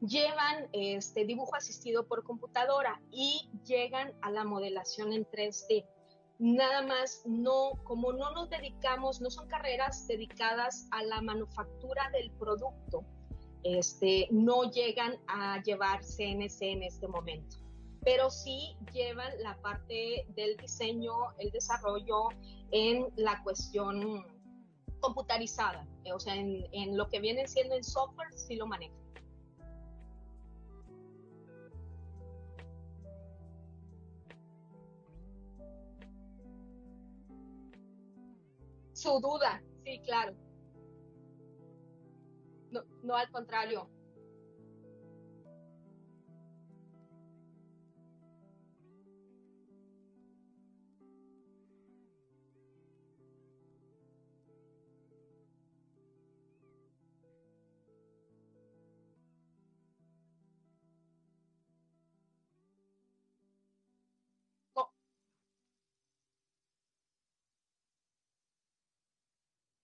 Speaker 2: llevan este dibujo asistido por computadora y llegan a la modelación en 3D. Nada más, no, como no nos dedicamos, no son carreras dedicadas a la manufactura del producto, este, no llegan a llevar CNC en este momento pero sí llevan la parte del diseño, el desarrollo en la cuestión computarizada, o sea, en, lo que viene siendo en software, sí lo manejan. Su duda, sí, claro. No, no al contrario,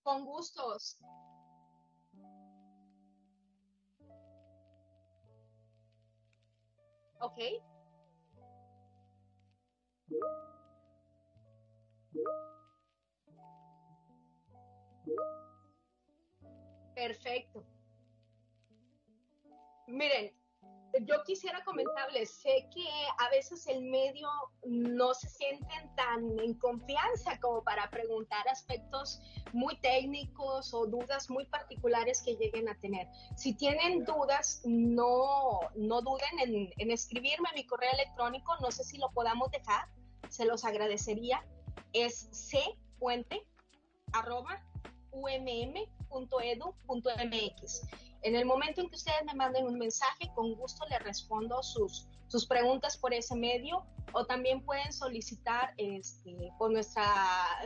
Speaker 2: Con gustos. Ok. Perfecto. Miren, yo quisiera comentarles, sé que a veces el medio no se sienten tan en confianza como para preguntar aspectos muy técnicos o dudas muy particulares que lleguen a tener. Si tienen dudas, no, no duden en, en escribirme a mi correo electrónico, no sé si lo podamos dejar, se los agradecería. Es cpuente arroba umm.edu.mx. En el momento en que ustedes me manden un mensaje, con gusto les respondo sus, sus preguntas por ese medio o también pueden solicitar este, por nuestra,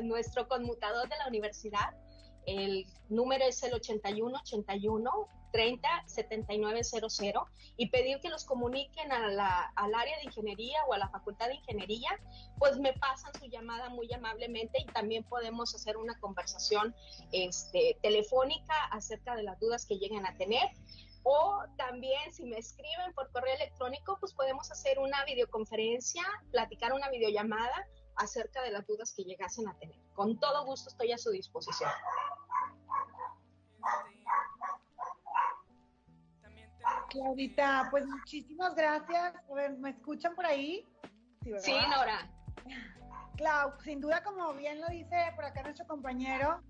Speaker 2: nuestro conmutador de la universidad. El número es el 8181 30 7900 y pedir que los comuniquen al área de ingeniería o a la facultad de ingeniería, pues me pasan su llamada muy amablemente y también podemos hacer una conversación este, telefónica acerca de las dudas que lleguen a tener. O también si me escriben por correo electrónico, pues podemos hacer una videoconferencia, platicar una videollamada acerca de las dudas que llegasen a tener. Con todo gusto estoy a su disposición.
Speaker 1: Claudita, pues muchísimas gracias. A ver, ¿me escuchan por ahí?
Speaker 2: Sí, Nora.
Speaker 1: Clau, sin duda, como bien lo dice por acá nuestro compañero,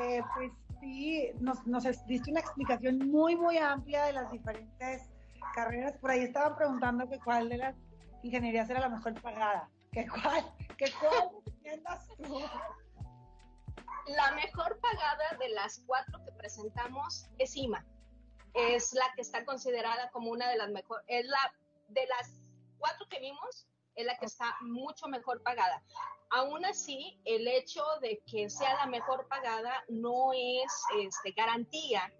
Speaker 1: eh, pues sí, nos, nos diste una explicación muy, muy amplia de las diferentes carreras. Por ahí estaban preguntando que cuál de las ingenierías era la mejor pagada. ¿Qué cuál? ¿Qué cuál tú?
Speaker 2: La mejor pagada de las cuatro que presentamos es IMA es la que está considerada como una de las mejores, es la de las cuatro que vimos, es la que está mucho mejor pagada. Aún así, el hecho de que sea la mejor pagada no es este, garantía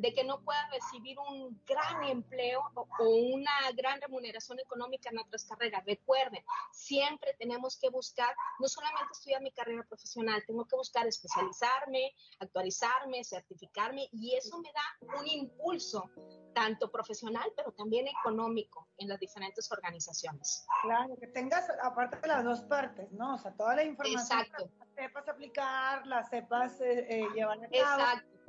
Speaker 2: de que no pueda recibir un gran empleo o, una gran remuneración económica en otras carreras. Recuerden, siempre tenemos que buscar, no solamente estudiar mi carrera profesional, tengo que buscar especializarme, actualizarme, certificarme y eso me da un impulso tanto profesional, pero también económico en las diferentes organizaciones.
Speaker 1: Claro, que tengas aparte de las dos partes, ¿no? O sea, toda la información Exacto. la sepas aplicar, la sepas eh, eh, llevar a cabo. Exacto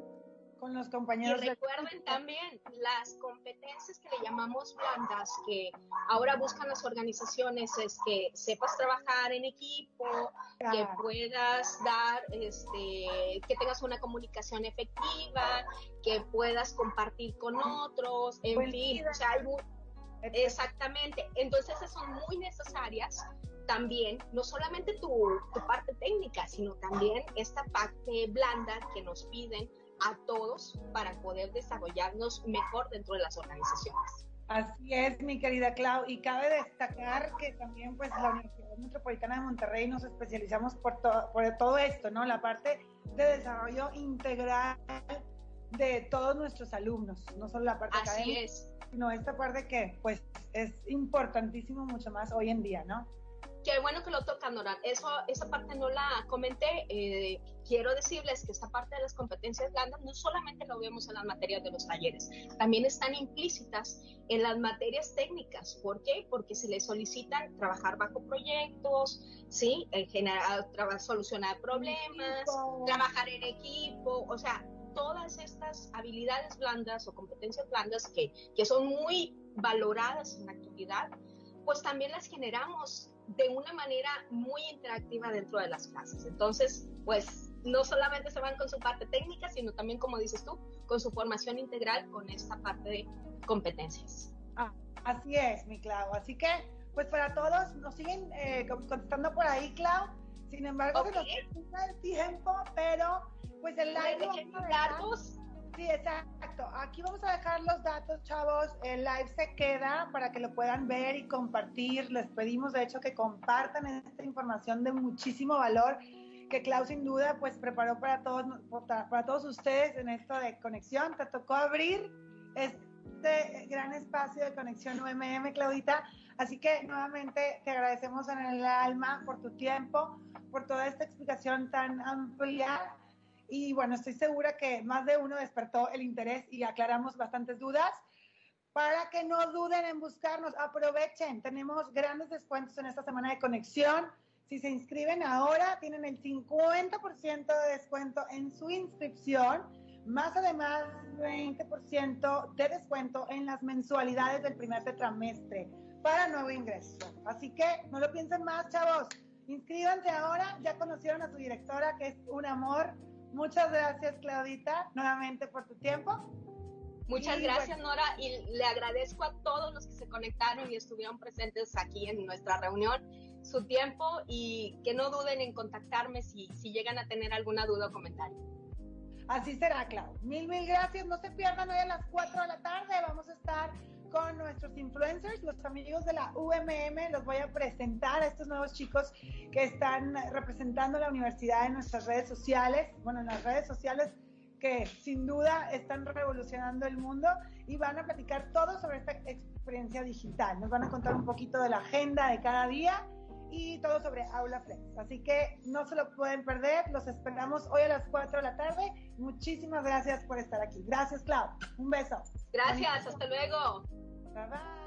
Speaker 1: con los compañeros.
Speaker 2: Y recuerden también las competencias que le llamamos blandas, que ahora buscan las organizaciones, es que sepas trabajar en equipo, que puedas dar, este, que tengas una comunicación efectiva, que puedas compartir con otros, en fin, o sea, exactamente. Entonces, esas son muy necesarias también, no solamente tu, tu, parte técnica, sino también esta parte blanda que nos piden a todos para poder desarrollarnos mejor dentro de las organizaciones.
Speaker 1: Así es, mi querida Clau, y cabe destacar que también pues la Universidad Metropolitana de Monterrey nos especializamos por, por todo esto, ¿no? La parte de desarrollo integral de todos nuestros alumnos, no solo la parte
Speaker 2: Así es.
Speaker 1: sino esta parte que pues es importantísimo mucho más hoy en día, ¿no?
Speaker 2: Qué bueno que lo tocan, Nora. Eso, esa parte no la comenté. Eh, quiero decirles que esta parte de las competencias blandas no solamente lo vemos en las materias de los talleres, también están implícitas en las materias técnicas. ¿Por qué? Porque se les solicitan trabajar bajo proyectos, ¿sí? generar, solucionar problemas, trabajar en equipo, o sea, todas estas habilidades blandas o competencias blandas que, que son muy valoradas en la actividad, pues también las generamos de una manera muy interactiva dentro de las clases. Entonces, pues no solamente se van con su parte técnica, sino también, como dices tú, con su formación integral con esta parte de competencias.
Speaker 1: Ah, así es, mi Clau. Así que, pues para todos, nos siguen eh, contestando por ahí, Clau. Sin embargo, se nos el tiempo, pero pues el live...
Speaker 2: datos
Speaker 1: Sí, exacto. Aquí vamos a dejar los datos, chavos. El live se queda para que lo puedan ver y compartir. Les pedimos, de hecho, que compartan esta información de muchísimo valor que Clau sin duda pues preparó para todos, para todos ustedes en esto de conexión. Te tocó abrir este gran espacio de conexión UMM, Claudita. Así que nuevamente te agradecemos en el alma por tu tiempo, por toda esta explicación tan amplia y bueno, estoy segura que más de uno despertó el interés y aclaramos bastantes dudas. Para que no duden en buscarnos, aprovechen, tenemos grandes descuentos en esta semana de conexión. Si se inscriben ahora, tienen el 50% de descuento en su inscripción, más además 20% de descuento en las mensualidades del primer tetramestre para nuevo ingreso. Así que no lo piensen más, chavos. Inscríbanse ahora, ya conocieron a su directora, que es un amor Muchas gracias, Claudita, nuevamente por tu tiempo.
Speaker 2: Muchas gracias, Nora, y le agradezco a todos los que se conectaron y estuvieron presentes aquí en nuestra reunión su tiempo y que no duden en contactarme si, si llegan a tener alguna duda o comentario.
Speaker 1: Así será, Clau. Mil, mil gracias. No se pierdan hoy a las 4 de la tarde. Vamos a estar con nuestros influencers, los amigos de la UMM. Los voy a presentar a estos nuevos chicos que están representando la universidad en nuestras redes sociales, bueno, en las redes sociales que sin duda están revolucionando el mundo y van a platicar todo sobre esta experiencia digital. Nos van a contar un poquito de la agenda de cada día y todo sobre Aula Flex. Así que no se lo pueden perder. Los esperamos hoy a las 4 de la tarde. Muchísimas gracias por estar aquí. Gracias, Clau. Un beso.
Speaker 2: Gracias. Hasta luego.
Speaker 1: Bye bye.